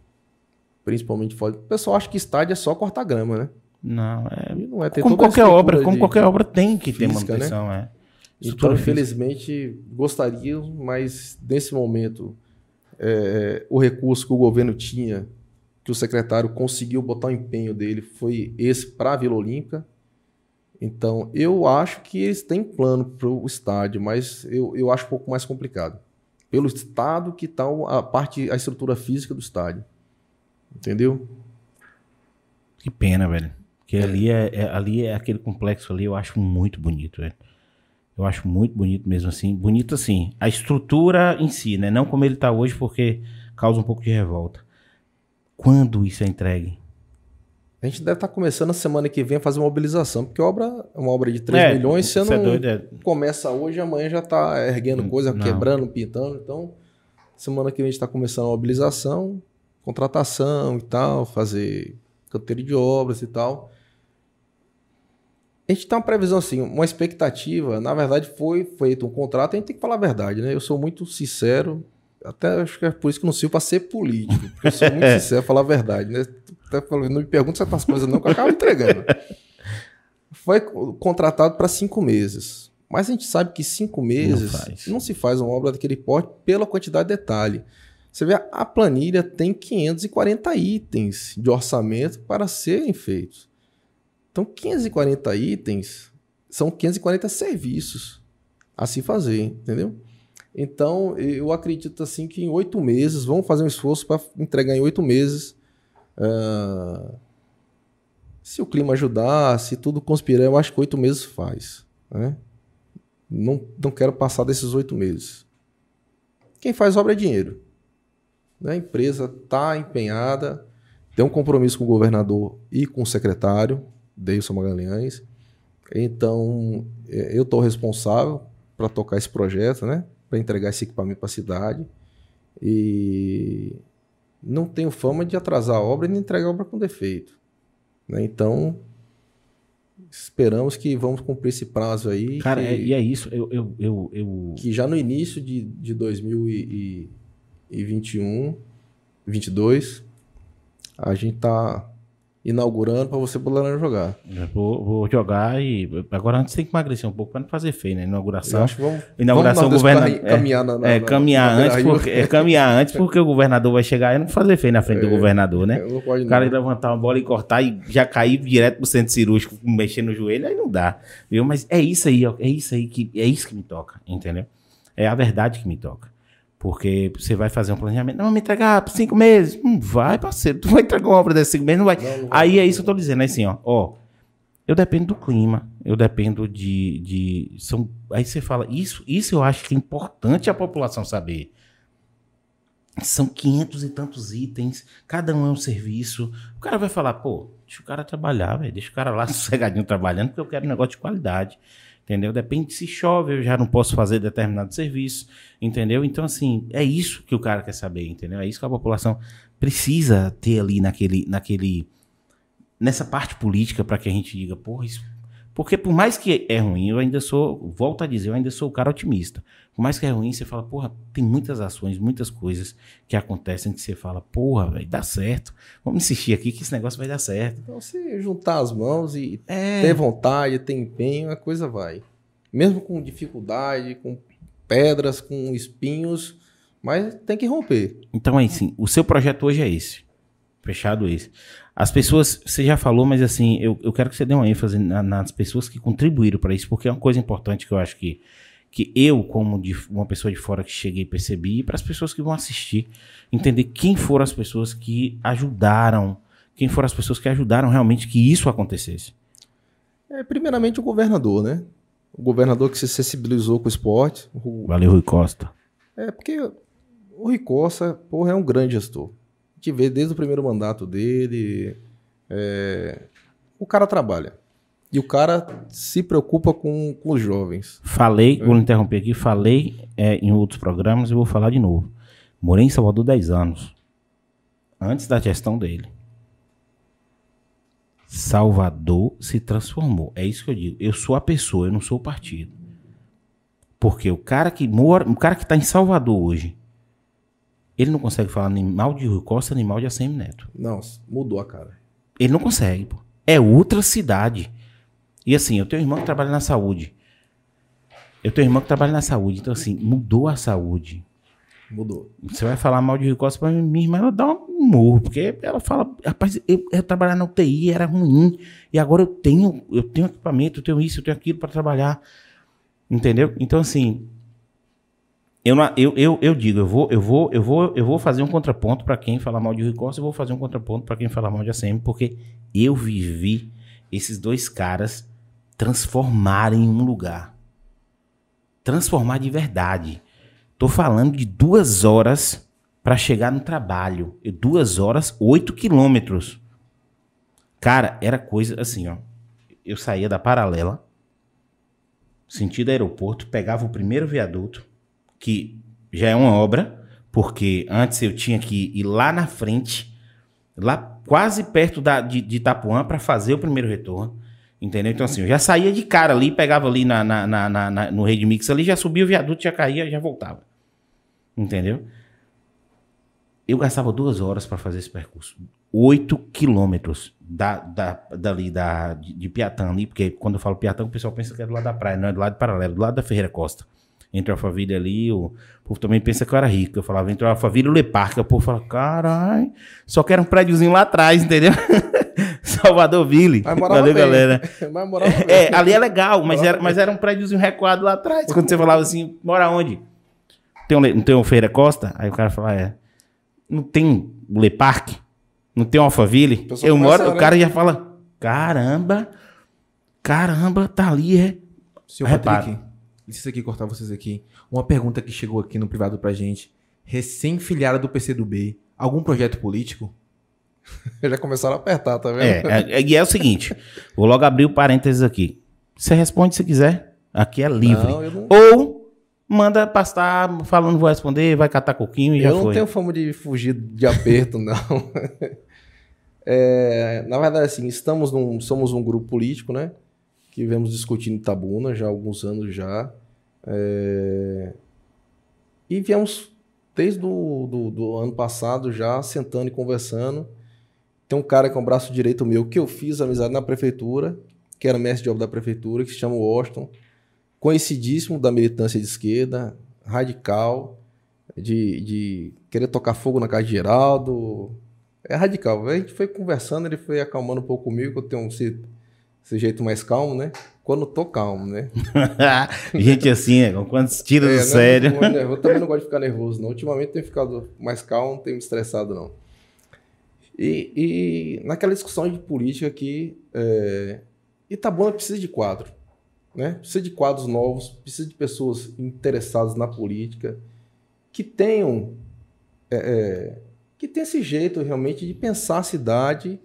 principalmente fora. O pessoal acha que estádio é só cortar grama, né? Não, é. E não é como qualquer obra, como qualquer obra tem que física, ter manutenção, né? é. Então, infelizmente, gostaria, mas nesse momento, é, o recurso que o governo tinha, que o secretário conseguiu botar o empenho dele, foi esse para a Vila Olímpica. Então, eu acho que eles têm plano para o estádio, mas eu, eu acho um pouco mais complicado. Pelo estado que está a parte, a estrutura física do estádio. Entendeu? Que pena, velho. Porque é. ali, é, é, ali é aquele complexo ali, eu acho muito bonito, velho. Eu acho muito bonito mesmo assim. Bonito assim. A estrutura em si, né? Não como ele tá hoje, porque causa um pouco de revolta. Quando isso é entregue? A gente deve estar tá começando a semana que vem a fazer uma mobilização, porque obra é uma obra de 3 é, milhões, você não é doido, é... começa hoje, amanhã já está erguendo coisa, não. quebrando, pintando. Então, semana que vem a gente está começando a mobilização contratação e tal, fazer canteiro de obras e tal. A gente tem uma previsão assim, uma expectativa. Na verdade, foi feito um contrato, a gente tem que falar a verdade, né? Eu sou muito sincero, até acho que é por isso que não sirvo para ser político, porque eu sou muito [laughs] sincero, falar a verdade, né? Até falando, não me pergunta certas coisas não, que eu acabo entregando. [laughs] Foi contratado para cinco meses. Mas a gente sabe que cinco meses não, não se faz uma obra daquele porte pela quantidade de detalhe. Você vê, a planilha tem 540 itens de orçamento para serem feitos. Então, 540 itens são 540 serviços a se fazer, entendeu? Então, eu acredito assim que em oito meses, vamos fazer um esforço para entregar em oito meses. Uh, se o clima ajudar, se tudo conspirar, eu acho que oito meses faz. Né? Não, não quero passar desses oito meses. Quem faz obra é dinheiro. Né? A empresa está empenhada tem um compromisso com o governador e com o secretário, Deilson Magalhães. Então, é, eu estou responsável para tocar esse projeto, né? Para entregar esse equipamento para a cidade. E não tenho fama de atrasar a obra e nem entregar a obra com defeito. Né? Então, esperamos que vamos cumprir esse prazo aí. Cara, que, é, e é isso. Eu, eu, eu, eu, Que já no início de, de 2021, 22, a gente está inaugurando para você poder jogar. Vou, vou, jogar e agora antes tem que emagrecer um pouco para não fazer feio, né? Inauguração. Acho que vamos, inauguração vamos governador. É, caminhar na, na, é, caminhar na, antes porque é caminhar antes porque o governador vai chegar e não fazer feio na frente é, do governador, né? Não pode o cara não. levantar uma bola e cortar e já cair direto pro centro cirúrgico mexendo no joelho, aí não dá. Viu? Mas é isso aí, é isso aí que é isso que me toca, entendeu? É a verdade que me toca. Porque você vai fazer um planejamento, não, me entregar por cinco meses. Hum, vai, parceiro, tu vai entregar uma obra desses cinco meses, não vai. Não, não. Aí é isso que eu tô dizendo, assim, ó, ó, eu dependo do clima, eu dependo de, de são, aí você fala, isso, isso eu acho que é importante a população saber. São quinhentos e tantos itens, cada um é um serviço. O cara vai falar, pô, deixa o cara trabalhar, velho, deixa o cara lá [laughs] sossegadinho trabalhando, porque eu quero um negócio de qualidade entendeu? Depende se chove, eu já não posso fazer determinado serviço, entendeu? Então, assim, é isso que o cara quer saber, entendeu? É isso que a população precisa ter ali naquele, naquele, nessa parte política para que a gente diga, porra, isso porque por mais que é ruim, eu ainda sou, volto a dizer, eu ainda sou o cara otimista. Por mais que é ruim, você fala, porra, tem muitas ações, muitas coisas que acontecem que você fala, porra, vai dar certo. Vamos insistir aqui que esse negócio vai dar certo. Então, se juntar as mãos e é... ter vontade, ter empenho, a coisa vai. Mesmo com dificuldade, com pedras, com espinhos, mas tem que romper. Então, é assim, o seu projeto hoje é esse. Fechado esse. As pessoas, você já falou, mas assim, eu, eu quero que você dê uma ênfase na, nas pessoas que contribuíram para isso, porque é uma coisa importante que eu acho que, que eu, como de, uma pessoa de fora que cheguei, percebi, e para as pessoas que vão assistir, entender quem foram as pessoas que ajudaram, quem foram as pessoas que ajudaram realmente que isso acontecesse. É, primeiramente o governador, né? O governador que se sensibilizou com o esporte. O... Valeu, Rui Costa. É, porque o Rui Costa, porra, é um grande gestor gente vê desde o primeiro mandato dele. É, o cara trabalha. E o cara se preocupa com, com os jovens. Falei, é. vou interromper aqui, falei é, em outros programas e vou falar de novo. Morei em Salvador 10 anos. Antes da gestão dele. Salvador se transformou. É isso que eu digo. Eu sou a pessoa, eu não sou o partido. Porque o cara que mora, o cara que está em Salvador hoje, ele não consegue falar nem mal de Rui Costa, nem mal de ACM Neto. Não, mudou a cara. Ele não consegue, pô. É outra cidade. E assim, eu tenho um irmão que trabalha na saúde. Eu tenho um irmão que trabalha na saúde. Então, assim, mudou a saúde. Mudou. Você vai falar mal de Rui Costa pra minha irmã, ela dá um morro. Porque ela fala, rapaz, eu, eu trabalhar na UTI era ruim. E agora eu tenho, eu tenho equipamento, eu tenho isso, eu tenho aquilo para trabalhar. Entendeu? Então, assim, eu, eu, eu, eu digo, eu vou, eu vou, eu vou, eu vou fazer um contraponto para quem fala mal de Rui Costa, eu vou fazer um contraponto para quem fala mal de ACM, porque eu vivi esses dois caras transformarem um lugar. Transformar de verdade. Tô falando de duas horas para chegar no trabalho. Duas horas, oito quilômetros. Cara, era coisa assim, ó. Eu saía da paralela, sentido aeroporto, pegava o primeiro viaduto, que já é uma obra, porque antes eu tinha que ir lá na frente, lá quase perto da, de, de Itapuã, para fazer o primeiro retorno. Entendeu? Então, assim, eu já saía de cara ali, pegava ali na, na, na, na no Rede Mix ali, já subia o viaduto, já caía, já voltava. Entendeu? Eu gastava duas horas para fazer esse percurso. Oito quilômetros da, da, dali, da, de, de Piatã ali, porque quando eu falo Piatã, o pessoal pensa que é do lado da praia, não é do lado paralelo, do lado da Ferreira Costa entre Alphaville ali, o povo também pensa que eu era rico. Eu falava entre Alphaville e o Leparque. O povo fala, caralho, só quero um prédiozinho lá atrás, entendeu? [laughs] Salvador Ville. Valeu, bem. galera. [laughs] é, ali é legal, mas era, mas era um prédiozinho recuado lá atrás. Quando você falava assim, mora onde? Tem um, não tem um Feira Costa? Aí o cara fala, é. Não tem o Leparque? Não tem o Alphaville? Eu moro, o cara já fala, caramba, caramba, tá ali, é. Senhor Repara. Patrick, licença aqui cortar vocês aqui. Uma pergunta que chegou aqui no privado pra gente. Recém-filiada do PCdoB, algum projeto político? [laughs] Já começaram a apertar, tá vendo? É, é, e é o seguinte, vou logo abrir o parênteses aqui. Você responde se quiser, aqui é livre. Não, não... Ou manda pastar falando vou responder, vai catar coquinho e eu já foi. Eu não tenho fama de fugir de aperto, [laughs] não. É, na verdade, assim, estamos num, somos um grupo político, né? Que vemos discutindo Itabuna já há alguns anos já. É, e viemos desde do, do, do, ano passado já sentando e conversando. Tem um cara com o braço direito meu que eu fiz amizade na prefeitura, que era mestre de obra da prefeitura, que se chama Washington. Conhecidíssimo da militância de esquerda, radical, de, de querer tocar fogo na casa de Geraldo, é radical. A gente foi conversando, ele foi acalmando um pouco comigo, que eu tenho esse, esse jeito mais calmo, né? Quando eu tô calmo, né? [laughs] gente assim, é, quando se tira é, do sério. Eu também não gosto de ficar nervoso, não. Ultimamente tenho ficado mais calmo, não tenho me estressado, não. E, e naquela discussão de política aqui, é, Itabuna precisa de quadro. Né? Precisa de quadros novos, precisa de pessoas interessadas na política, que tenham é, é, que tem esse jeito realmente de pensar a cidade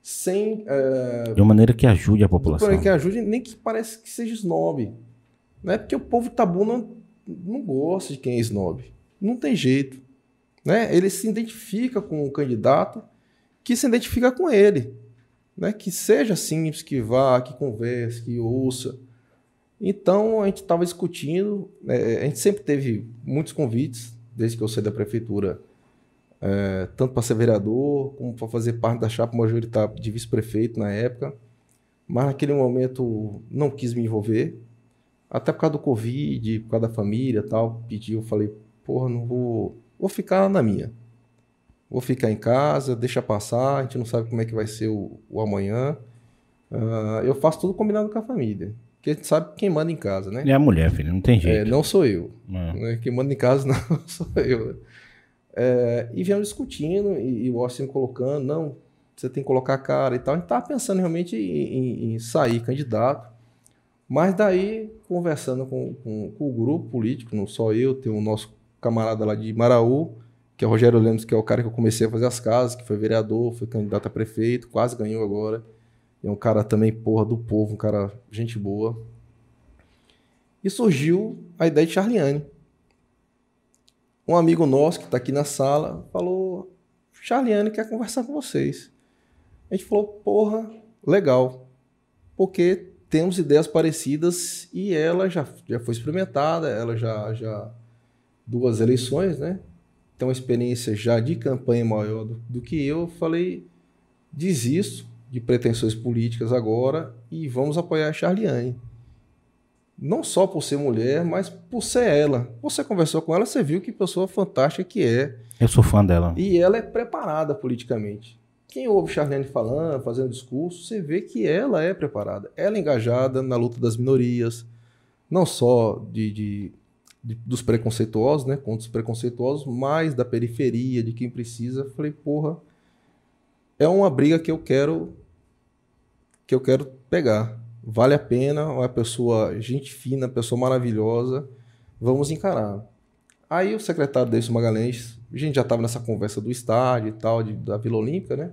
sem. É, de uma maneira que ajude a população. De uma maneira que ajude, nem que parece que seja snob. Né? Porque o povo tabu não, não gosta de quem é snob. Não tem jeito. Né? Ele se identifica com o candidato que se identifica com ele. Né? Que seja simples, que vá, que converse, que ouça. Então a gente estava discutindo, né? a gente sempre teve muitos convites, desde que eu saí da prefeitura é, tanto para ser vereador, como para fazer parte da chapa majoritária de vice-prefeito na época. Mas naquele momento não quis me envolver, até por causa do Covid, por causa da família tal. Pedi, eu falei, porra, não vou. Vou ficar na minha. Vou ficar em casa, deixa passar, a gente não sabe como é que vai ser o, o amanhã. Uh, eu faço tudo combinado com a família. Porque a gente sabe quem manda em casa, né? É a mulher, filho, não tem jeito. É, não sou eu. É. Quem manda em casa [laughs] não sou eu. É, e viemos discutindo e, e o Austin colocando, não, você tem que colocar a cara e tal. A gente estava pensando realmente em, em, em, sair candidato. Mas daí, conversando com, com, com, o grupo político, não só eu, tem o nosso camarada lá de Maraú, que é o Rogério Lemos, que é o cara que eu comecei a fazer as casas, que foi vereador, foi candidato a prefeito, quase ganhou agora. É um cara também, porra, do povo, um cara gente boa. E surgiu a ideia de Charliane um amigo nosso que está aqui na sala falou: Charliane quer conversar com vocês. A gente falou: porra, legal, porque temos ideias parecidas e ela já, já foi experimentada, ela já, já duas eleições, né? Tem uma experiência já de campanha maior do, do que eu. Falei: desisto de pretensões políticas agora e vamos apoiar a Charliane não só por ser mulher, mas por ser ela. Você conversou com ela, você viu que pessoa fantástica que é. Eu sou fã dela. E ela é preparada politicamente. Quem ouve Charlene falando, fazendo discurso, você vê que ela é preparada. Ela é engajada na luta das minorias, não só de, de, de dos preconceituosos, né, contra os preconceituosos, mas da periferia, de quem precisa. Falei, porra, é uma briga que eu quero que eu quero pegar vale a pena, uma pessoa, gente fina, pessoa maravilhosa, vamos encarar. Aí o secretário Deison Magalhães, a gente já estava nessa conversa do estádio e tal, de, da Vila Olímpica, né?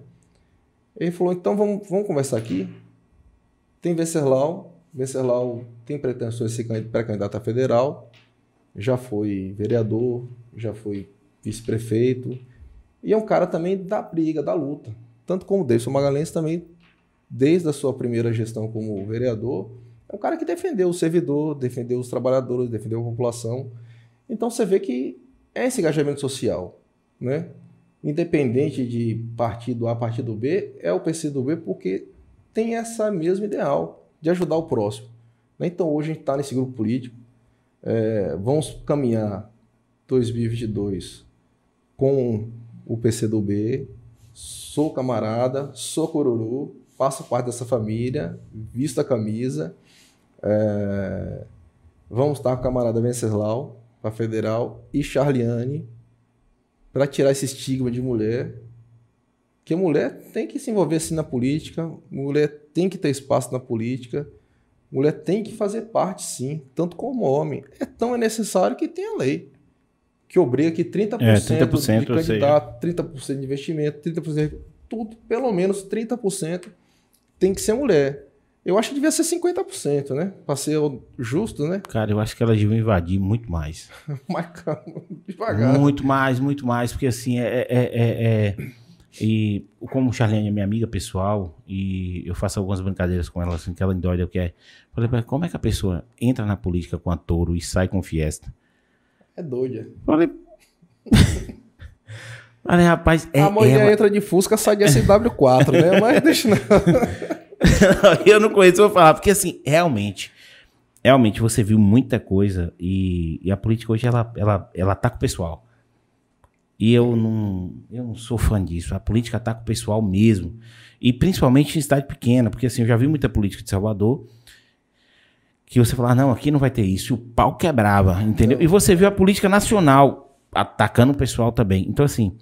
Ele falou, então vamos, vamos conversar aqui. Tem Venceslau, Venceslau tem pretensões de ser pré-candidato a federal, já foi vereador, já foi vice-prefeito, e é um cara também da briga, da luta. Tanto como o Deison Magalhães também desde a sua primeira gestão como vereador, é um cara que defendeu o servidor, defendeu os trabalhadores, defendeu a população. Então você vê que é esse engajamento social, né? Independente de partido A, partido B, é o PCdoB porque tem essa mesma ideal de ajudar o próximo. Né? Então hoje a gente está nesse grupo político, é, vamos caminhar 2022 com o PCdoB, sou camarada, sou coruru, faço parte dessa família, visto a camisa. É, vamos estar com a camarada Venceslau para federal e Charliane para tirar esse estigma de mulher. Que mulher tem que se envolver assim na política, mulher tem que ter espaço na política, mulher tem que fazer parte sim, tanto como homem. É tão necessário que tem a lei que obriga que 30%, é, 30% de candidato, 30% de investimento, 30% tudo, pelo menos 30% tem que ser mulher. Eu acho que devia ser 50%, né? Pra ser justo, né? Cara, eu acho que elas deviam invadir muito mais. [laughs] Mas calma, devagar. Muito mais, muito mais, porque assim, é, é, é, é e como Charlene é minha amiga pessoal, e eu faço algumas brincadeiras com ela, assim, que ela endoida o que é. Falei, como é que a pessoa entra na política com a touro e sai com fiesta? É doida. Falei. [laughs] Falei, rapaz. É, a mulher ela... entra de Fusca, sai de SW4, né? Mas deixa não. [laughs] eu não conheço, vou falar, porque assim, realmente. Realmente você viu muita coisa e, e a política hoje ela, ela, ela tá com o pessoal. E eu não, eu não sou fã disso. A política tá com o pessoal mesmo. E principalmente em cidade pequena, porque assim, eu já vi muita política de Salvador que você fala, ah, não, aqui não vai ter isso. E o pau quebrava, entendeu? E você viu a política nacional atacando o pessoal também. Então, assim,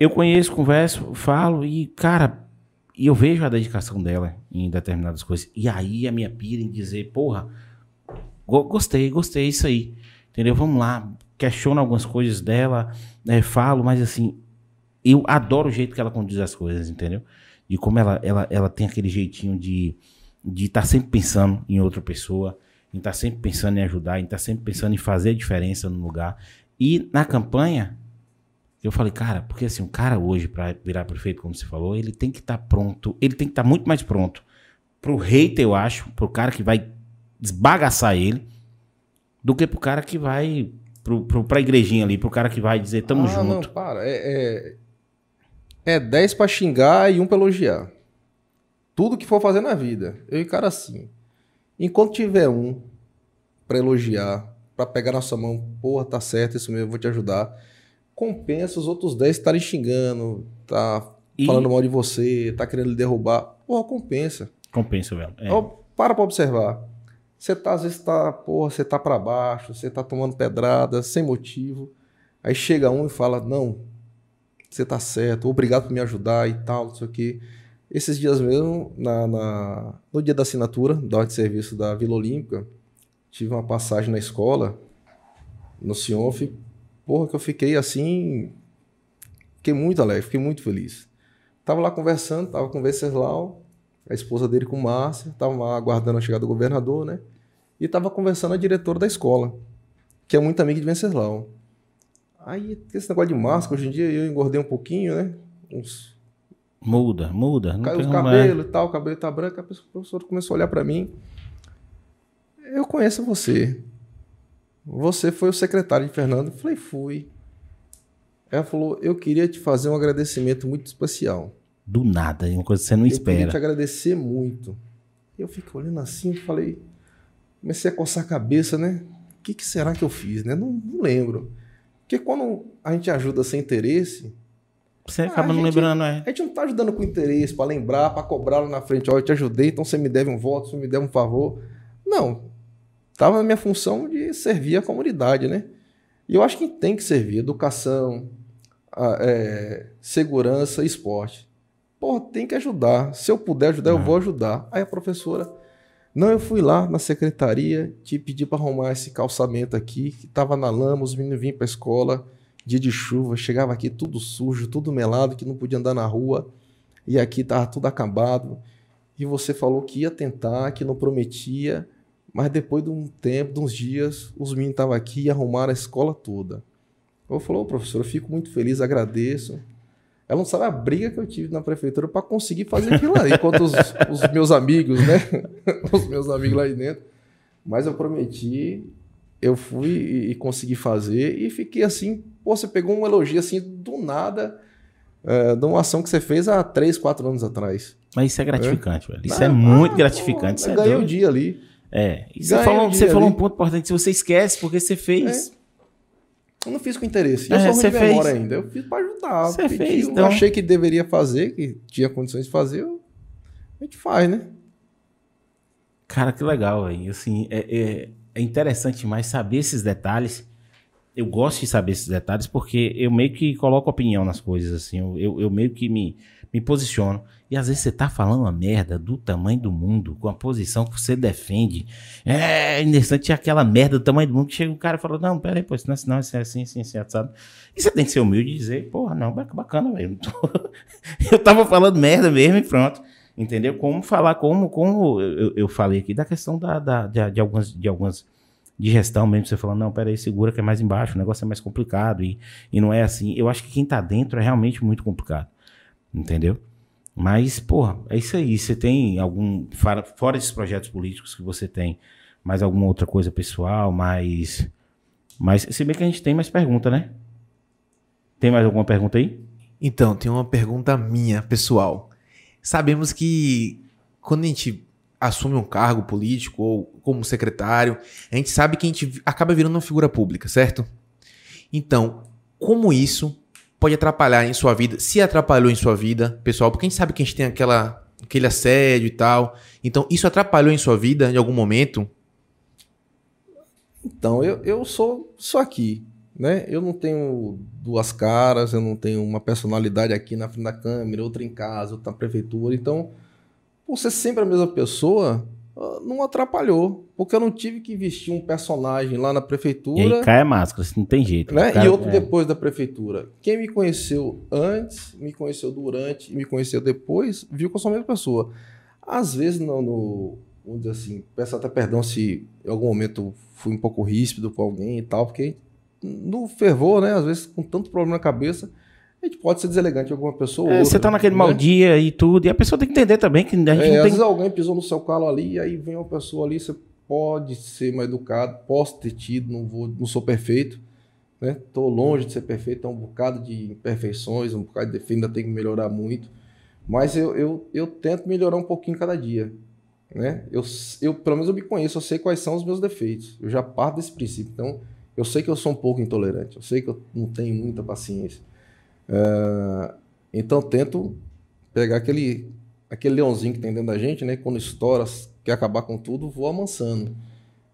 eu conheço, converso, falo e, cara, e eu vejo a dedicação dela em determinadas coisas. E aí a minha pira em dizer, porra, gostei, gostei, isso aí. Entendeu? Vamos lá, questiono algumas coisas dela, né, falo, mas assim, eu adoro o jeito que ela conduz as coisas, entendeu? De como ela, ela, ela tem aquele jeitinho de de estar tá sempre pensando em outra pessoa, em estar tá sempre pensando em ajudar, em estar tá sempre pensando em fazer a diferença no lugar. E na campanha, eu falei, cara, porque assim, um cara hoje, para virar prefeito, como você falou, ele tem que estar tá pronto, ele tem que estar tá muito mais pronto pro hater, eu acho, pro cara que vai desbagaçar ele, do que pro cara que vai pro, pro, pra igrejinha ali, pro cara que vai dizer tamo ah, junto. Não, para. É, é, é 10 pra xingar e um pra elogiar. Tudo que for fazer na vida. Eu encaro assim. Enquanto tiver um pra elogiar, pra pegar na sua mão, porra, tá certo, isso mesmo, vou te ajudar. Compensa os outros 10 estarem xingando, tá e... falando mal de você, tá querendo lhe derrubar. Porra, compensa. Compensa, velho. É. para pra observar. Você tá, às vezes tá, porra, você tá para baixo, você tá tomando pedrada sem motivo. Aí chega um e fala: Não, você tá certo, obrigado por me ajudar e tal, não sei o quê. Esses dias mesmo, na, na, no dia da assinatura da ordem de serviço da Vila Olímpica, tive uma passagem na escola, no Sionf, porra, que eu fiquei assim. Fiquei muito alegre, fiquei muito feliz. Tava lá conversando, tava com o Venceslau, a esposa dele com Márcia, tava lá aguardando a chegada do governador, né? e estava conversando a diretora da escola, que é muito amiga de Venceslau. Aí, esse negócio de máscara, hoje em dia eu engordei um pouquinho, né? Uns... Muda, muda. Caiu os cabelos e tal, o cabelo tá branco, a professora começou a olhar para mim. Eu conheço você. Você foi o secretário de Fernando? Eu falei, fui. Ela falou, eu queria te fazer um agradecimento muito especial. Do nada, é uma coisa que você não eu espera. Eu queria te agradecer muito. Eu fico olhando assim e falei, comecei a coçar a cabeça, né? O que, que será que eu fiz, né? Não, não, lembro. Porque quando a gente ajuda sem interesse. Você acaba não gente, lembrando, é. A gente não tá ajudando com interesse, para lembrar, para cobrar lá na frente. Ó, eu te ajudei, então você me deve um voto, você me deve um favor. Não. Tava na minha função de servir a comunidade, né? E eu acho que tem que servir educação, é, segurança e esporte. Pô, tem que ajudar. Se eu puder ajudar, eu vou ajudar. Aí a professora não, eu fui lá na secretaria, te pedi para arrumar esse calçamento aqui, que tava na lama, os meninos vinham para escola, dia de chuva, chegava aqui tudo sujo, tudo melado, que não podia andar na rua, e aqui tava tudo acabado. E você falou que ia tentar, que não prometia, mas depois de um tempo, de uns dias, os meninos estavam aqui e arrumaram a escola toda. Eu falei, oh, professor, eu fico muito feliz, agradeço. Ela não sabe a briga que eu tive na prefeitura para conseguir fazer aquilo lá, enquanto os, os, meus amigos, né? [laughs] os meus amigos lá dentro. Mas eu prometi, eu fui e, e, consegui fazer e fiquei assim. Pô, você pegou um elogio assim do nada é, de uma ação que você fez há três, quatro anos atrás. Mas isso é gratificante, é? velho. Isso é muito gratificante. Pô, é ganhei o dia ali. É. E você falou, você falou um ponto importante. Se você esquece, porque você fez. É. Eu não fiz com interesse. Eu é, sou ruim de memória fez. ainda. Eu fiz para ajudar. Você fez, eu então... achei que deveria fazer, que tinha condições de fazer, eu... a gente faz, né? Cara, que legal, velho. Assim, é, é, é interessante mais saber esses detalhes. Eu gosto de saber esses detalhes porque eu meio que coloco opinião nas coisas, assim. Eu, eu, eu meio que me, me posiciono. E às vezes você tá falando uma merda do tamanho do mundo, com a posição que você defende. É interessante aquela merda do tamanho do mundo que chega um cara e fala: Não, peraí, pô, senão, senão é assim, assim, assim, sabe? E você tem que ser humilde e dizer: Porra, não, bacana, velho. [laughs] Eu tava falando merda mesmo e pronto. Entendeu? Como falar, como, como eu, eu falei aqui da questão da, da de, de, algumas, de algumas de gestão mesmo, você falando, não, peraí, segura que é mais embaixo, o negócio é mais complicado e, e não é assim. Eu acho que quem tá dentro é realmente muito complicado. Entendeu? Mas, porra, é isso aí. Você tem algum. Fora, esses projetos políticos que você tem, mais alguma outra coisa pessoal, mais. Mas, se bem que a gente tem mais pergunta, né? Tem mais alguma pergunta aí? Então, tem uma pergunta minha, pessoal. Sabemos que quando a gente assume um cargo político ou como secretário, a gente sabe que a gente acaba virando uma figura pública, certo? Então, como isso pode atrapalhar em sua vida, se atrapalhou em sua vida, pessoal, porque a gente sabe que a gente tem aquela, aquele assédio e tal. Então, isso atrapalhou em sua vida em algum momento? Então, eu, eu sou, sou aqui, né? Eu não tenho duas caras, eu não tenho uma personalidade aqui na frente da câmera, outra em casa, outra na prefeitura. Então, ser sempre a mesma pessoa, não atrapalhou, porque eu não tive que vestir um personagem lá na prefeitura. E aí cai a máscara, não tem jeito. Né? Cara, e outro é. depois da prefeitura. Quem me conheceu antes, me conheceu durante e me conheceu depois, viu que eu sou a mesma pessoa. Às vezes, não, no, vamos dizer assim, peço até perdão se em algum momento fui um pouco ríspido com alguém e tal, porque no fervor, né, às vezes com tanto problema na cabeça, a gente pode ser deselegante em alguma pessoa. É, outra, você tá naquele né? mau dia e tudo, e a pessoa tem que entender também que a gente é, não tem... Às vezes alguém pisou no seu calo ali, e aí vem uma pessoa ali, você pode ser mais educado, posso ter tido, não, vou, não sou perfeito, né? Tô longe de ser perfeito, tem um bocado de imperfeições, um bocado de defeito, ainda tem que melhorar muito, mas eu, eu, eu tento melhorar um pouquinho cada dia, né? Eu, eu, pelo menos eu me conheço, eu sei quais são os meus defeitos, eu já parto desse princípio, então eu sei que eu sou um pouco intolerante, eu sei que eu não tenho muita paciência, é, então tento pegar aquele, aquele leãozinho que tem dentro da gente, né? Quando estoura, quer acabar com tudo, vou amansando.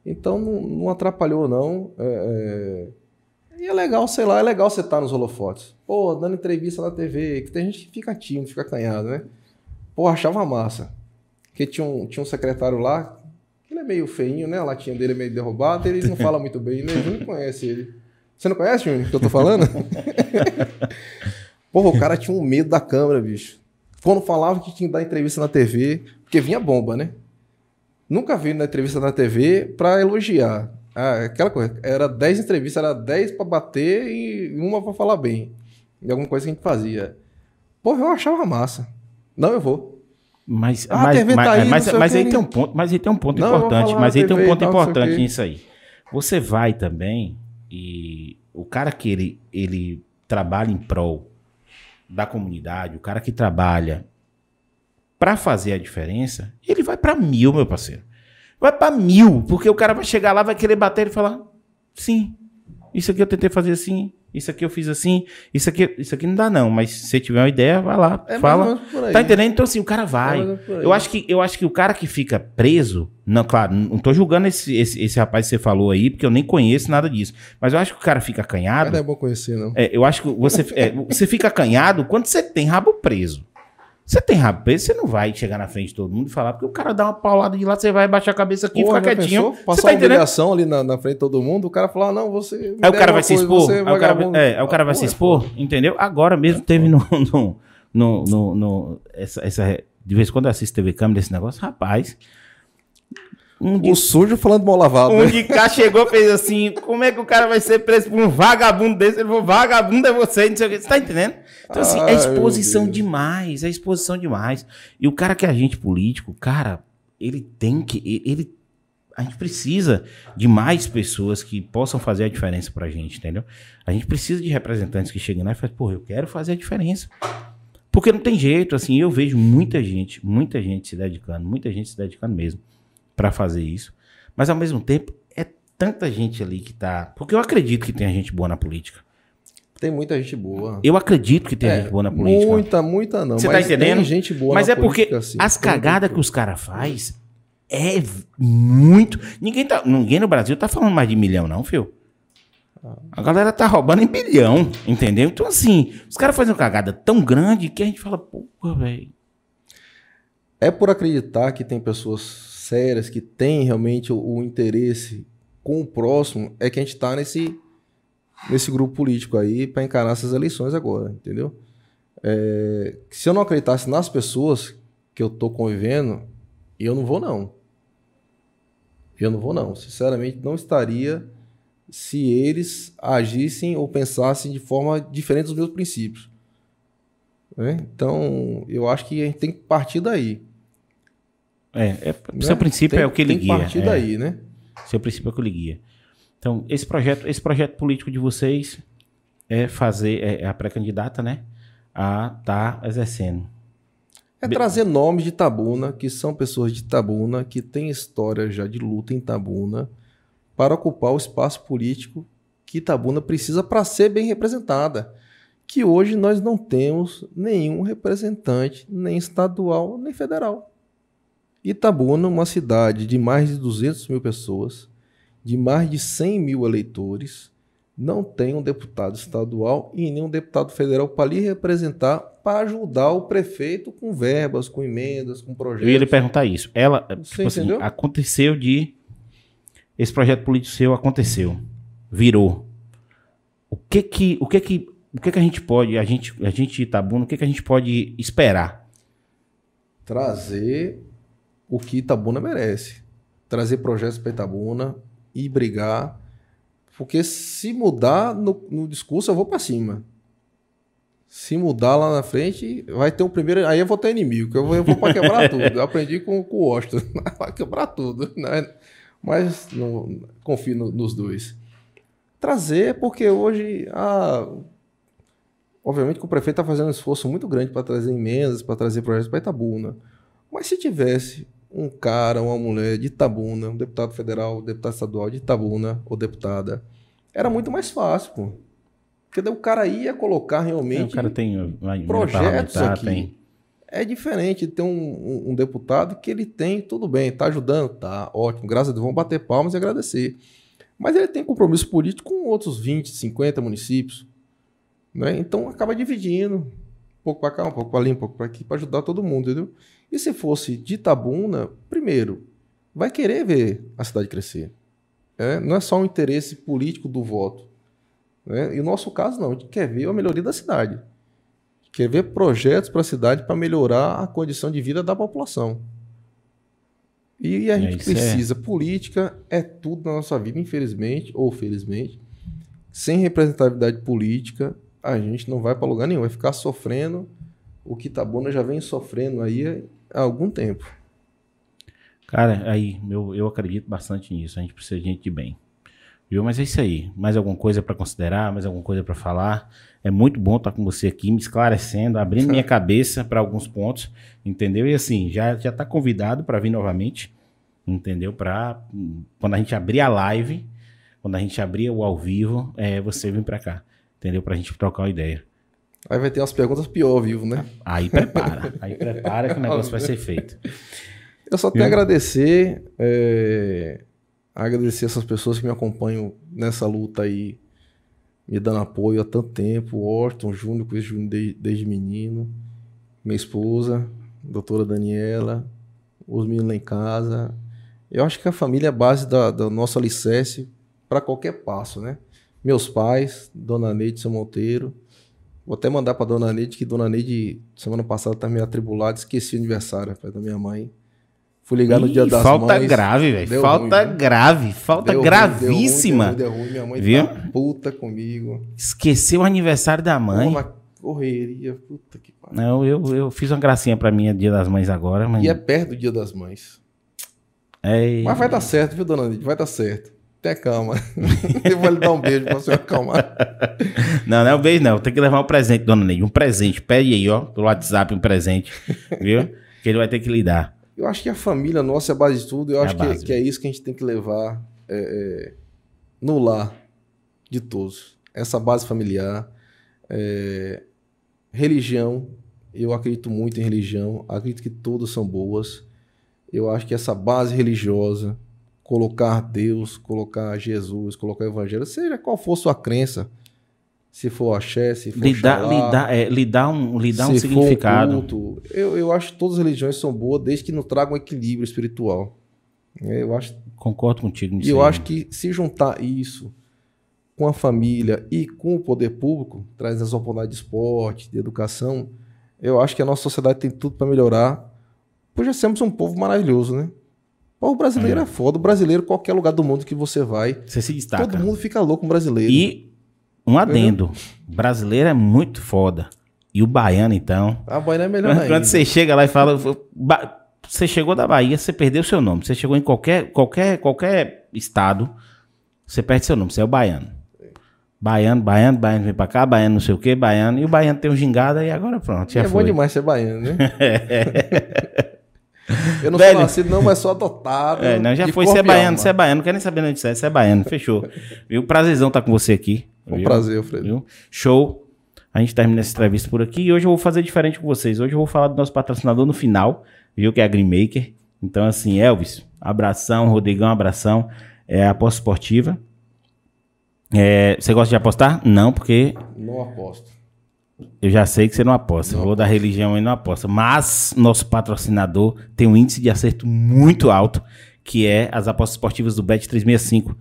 Então não, não atrapalhou, não. É, é... E é legal, sei lá, é legal você estar tá nos holofotes. Pô, dando entrevista na TV, que tem gente que fica tímido, fica acanhado, né? Pô, achava massa. Porque tinha um, tinha um secretário lá, ele é meio feinho, né? A latinha dele é meio derrubada, ele não fala muito bem, né? Conhece ele. Você não conhece, Júnior, que eu tô falando? [laughs] Porra, o cara tinha um medo da câmera, bicho. Quando falava que tinha que dar entrevista na TV, porque vinha bomba, né? Nunca vi na entrevista na TV pra elogiar. Ah, aquela coisa, era 10 entrevistas, era 10 pra bater e uma pra falar bem. De alguma coisa que a gente fazia. Porra, eu achava massa. Não, eu vou. Mas, ah, mas, mas, tá aí, mas, mas aí tem um ponto, mas aí tem um ponto não, importante. Mas aí tem um ponto importante nisso aí. Você vai também e o cara que ele, ele trabalha em prol da comunidade, o cara que trabalha para fazer a diferença, ele vai para mil, meu parceiro. Vai para mil, porque o cara vai chegar lá, vai querer bater e falar: sim, isso aqui eu tentei fazer assim, isso aqui eu fiz assim, isso aqui, isso aqui não dá não, mas se você tiver uma ideia, vai lá, é fala. Tá entendendo? Então assim, o cara vai. É eu acho que eu acho que o cara que fica preso, não, claro, não tô julgando esse, esse, esse rapaz que você falou aí, porque eu nem conheço nada disso. Mas eu acho que o cara fica acanhado. Não é bom conhecer, não. É, eu acho que você, é, você fica acanhado quando você tem rabo preso. Você tem preso, você não vai chegar na frente de todo mundo e falar, porque o cara dá uma paulada de lá, você vai baixar a cabeça aqui e ficar quietinho. Pensou? Passar tá uma humilhação ali na, na, frente de todo mundo, o cara falar, ah, não, você. Aí o cara vai se expor. Aí o cara, é, aí o cara vai se expor, entendeu? Agora mesmo teve [laughs] no. no, no, no, no essa, essa, de vez em quando eu assisto TV câmera desse negócio, rapaz. Um de, o sujo falando mal lavado. Um né? de cá chegou e fez assim: como é que o cara vai ser preso por um vagabundo desse? Ele falou: vagabundo é você, não sei o que. Você tá entendendo? Então, assim, é exposição demais, é exposição demais. E o cara que é agente político, cara, ele tem que. Ele, a gente precisa de mais pessoas que possam fazer a diferença pra gente, entendeu? A gente precisa de representantes que cheguem lá e falem, pô, eu quero fazer a diferença. Porque não tem jeito, assim, eu vejo muita gente, muita gente se dedicando, muita gente se dedicando mesmo para fazer isso. Mas ao mesmo tempo, é tanta gente ali que tá. Porque eu acredito que tem gente boa na política. Tem muita gente boa. Eu acredito que tem é, gente boa na política. Muita, muita não. Você tá entendendo? Tem gente boa Mas é porque as cagadas que os caras faz é muito. Ninguém, tá, ninguém no Brasil tá falando mais de milhão, não, fio. A galera tá roubando em bilhão, entendeu? Então, assim, os caras fazem uma cagada tão grande que a gente fala, porra, velho. É por acreditar que tem pessoas sérias, que têm realmente o, o, interesse com o próximo, é que a gente tá nesse, nesse grupo político aí para encarar essas eleições agora, entendeu? É, se eu não acreditasse nas pessoas que eu tô convivendo, eu não vou não. Eu não vou não. Sinceramente, não estaria se eles agissem ou pensassem de forma diferente dos meus princípios. Né? Então, eu acho que a gente tem que partir daí. É, é né? seu princípio tem, é o que ele tem guia. Tem partir é. daí, né? Seu princípio é o que ele guia. Então, esse projeto, esse projeto político de vocês é fazer é, é a pré-candidata, né, a estar tá exercendo. É trazer nomes de Tabuna, que são pessoas de Tabuna, que têm história já de luta em Tabuna, para ocupar o espaço político que Itabuna precisa para ser bem representada. Que hoje nós não temos nenhum representante, nem estadual, nem federal. Itabuna, uma cidade de mais de 200 mil pessoas, de mais de 100 mil eleitores, não tem um deputado estadual e nem um deputado federal para lhe representar, para ajudar o prefeito com verbas, com emendas, com projetos. Eu ia lhe perguntar isso. Ela, tipo assim, aconteceu de esse projeto político seu aconteceu, virou. O que que, o que que, o que que a gente pode, a gente, a gente Itabuna, o que que a gente pode esperar? Trazer o que Itabuna merece. Trazer projetos para Itabuna e brigar. Porque se mudar no, no discurso, eu vou para cima. Se mudar lá na frente, vai ter o primeiro. Aí eu vou ter inimigo, que eu vou, eu vou para quebrar [laughs] tudo. Eu aprendi com, com o Washington. [laughs] Vai quebrar tudo. Né? mas não, confio no, nos dois. Trazer, porque hoje, ah, obviamente que o prefeito está fazendo um esforço muito grande para trazer emendas, para trazer projetos para Itabuna. Mas se tivesse um cara, uma mulher de Itabuna, um deputado federal, um deputado estadual de Itabuna, ou deputada, era muito mais fácil, pô. Porque daí o cara ia colocar realmente é, o cara tem projetos aqui. Tem é diferente de ter um, um, um, deputado que ele tem, tudo bem, está ajudando, tá ótimo, graças a Deus, vamos bater palmas e agradecer. Mas ele tem compromisso político com outros 20, 50 municípios. Né? Então acaba dividindo, um pouco para cá, um pouco para ali, um pouco para aqui, para ajudar todo mundo, entendeu? E se fosse de Itabuna, primeiro, vai querer ver a cidade crescer. É, não é só um interesse político do voto. Né? E o nosso caso, não, a gente quer ver a melhoria da cidade quer ver projetos para a cidade para melhorar a condição de vida da população. E a é, gente precisa. É. Política é tudo na nossa vida, infelizmente ou felizmente. Sem representatividade política, a gente não vai para lugar nenhum. Vai ficar sofrendo o que Itabuna já vem sofrendo aí há algum tempo. Cara, aí eu, eu acredito bastante nisso. A gente precisa de gente de bem. Viu? Mas é isso aí. Mais alguma coisa para considerar? Mais alguma coisa para falar? É muito bom estar com você aqui, me esclarecendo, abrindo minha [laughs] cabeça para alguns pontos, entendeu? E assim, já já está convidado para vir novamente, entendeu? Para quando a gente abrir a live, quando a gente abrir o ao vivo, é você vir para cá, entendeu? Para a gente trocar uma ideia. Aí vai ter umas perguntas pior ao vivo, né? Aí prepara, aí prepara que o negócio vai ser feito. Eu só tenho a agradecer. É agradecer essas pessoas que me acompanham nessa luta aí, me dando apoio há tanto tempo. Orton Júnior, conheço Júnior desde, desde menino, minha esposa, doutora Daniela, os meninos lá em casa. Eu acho que a família é a base da, da nosso alicerce para qualquer passo, né? Meus pais, Dona Neide São Monteiro. Vou até mandar para Dona Neide que Dona Neide, semana passada, tá meio atribulada, esqueci o aniversário da minha mãe. Fui ligar no dia das falta mães. Grave, velho. Falta ruim, grave, falta deu gravíssima. Ruim, deu ruim, deu ruim, Minha mãe viu? tá puta comigo. Esqueceu o aniversário da mãe. Uma correria, puta que pariu. Não, eu, eu fiz uma gracinha pra mim dia das mães agora, mas... E é perto do dia das mães. É... Mas vai dar certo, viu, dona Lídia? Vai dar certo. Tenha calma. [laughs] eu vou lhe dar um beijo pra você acalmar. Não, não é um beijo, não. Tem que levar um presente, dona Neide. Um presente. Pede aí, ó, pelo WhatsApp um presente. Viu? que ele vai ter que lhe dar. Eu acho que a família nossa é a base de tudo. Eu é acho que, é, que, é isso que a gente tem que levar é, é, no lar de todos. Essa base familiar. É, religião, eu acredito muito em religião. Acredito que todas são boas. Eu acho que essa base religiosa, colocar Deus, colocar Jesus, colocar o Evangelho, seja qual for sua crença, se for axé, se for dá, lhe dá, é, dá um, lhe dá um significado. Um culto, eu, eu acho que todas as religiões são boas desde que não tragam equilíbrio espiritual. É, eu acho. Concordo contigo. E eu acho que se juntar isso com a família e com o poder público, traz as oportunidades de esporte, de educação, eu acho que a nossa sociedade tem tudo para melhorar. Pois já somos um povo maravilhoso, né? O brasileiro é. é foda. O brasileiro, qualquer lugar do mundo que você vai, você se destaca. Todo mundo fica louco com o brasileiro. E um adendo: é. brasileiro é muito foda. E o baiano, então. A baiana é melhor Quando ainda. você chega lá e fala. Você chegou da Bahia, você perdeu seu nome. Você chegou em qualquer, qualquer, qualquer estado, você perde seu nome. Você é o baiano. Baiano, baiano, baiano vem pra cá, baiano não sei o que, baiano. E o baiano tem um gingada e agora pronto. É foi. bom demais ser baiano, né? é. [laughs] [laughs] [laughs] Eu não Velho. sou nascido, não, mas sou adotado. [laughs] É, não, já foi. Você é baiano, você é baiano. Não quero nem saber onde você é. Você é baiano, fechou. Viu? Prazerzão estar tá com você aqui. Um viu? prazer, Alfredo. Viu? Show. A gente termina essa entrevista por aqui. E hoje eu vou fazer diferente com vocês. Hoje eu vou falar do nosso patrocinador no final, viu? Que é a Green Maker. Então, assim, Elvis, abração. Rodrigão, abração. É a aposta esportiva. É, você gosta de apostar? Não, porque. Não aposto. Eu já sei que você não aposta. Vou da religião e não aposta. Mas nosso patrocinador tem um índice de acerto muito alto, que é as apostas esportivas do Bet365.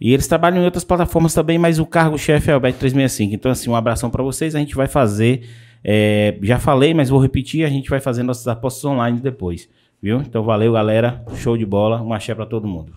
E eles trabalham em outras plataformas também, mas o cargo-chefe é o Bet365. Então, assim, um abração para vocês. A gente vai fazer. É, já falei, mas vou repetir. A gente vai fazer nossas apostas online depois. Viu? Então, valeu, galera. Show de bola. Um axé para todo mundo.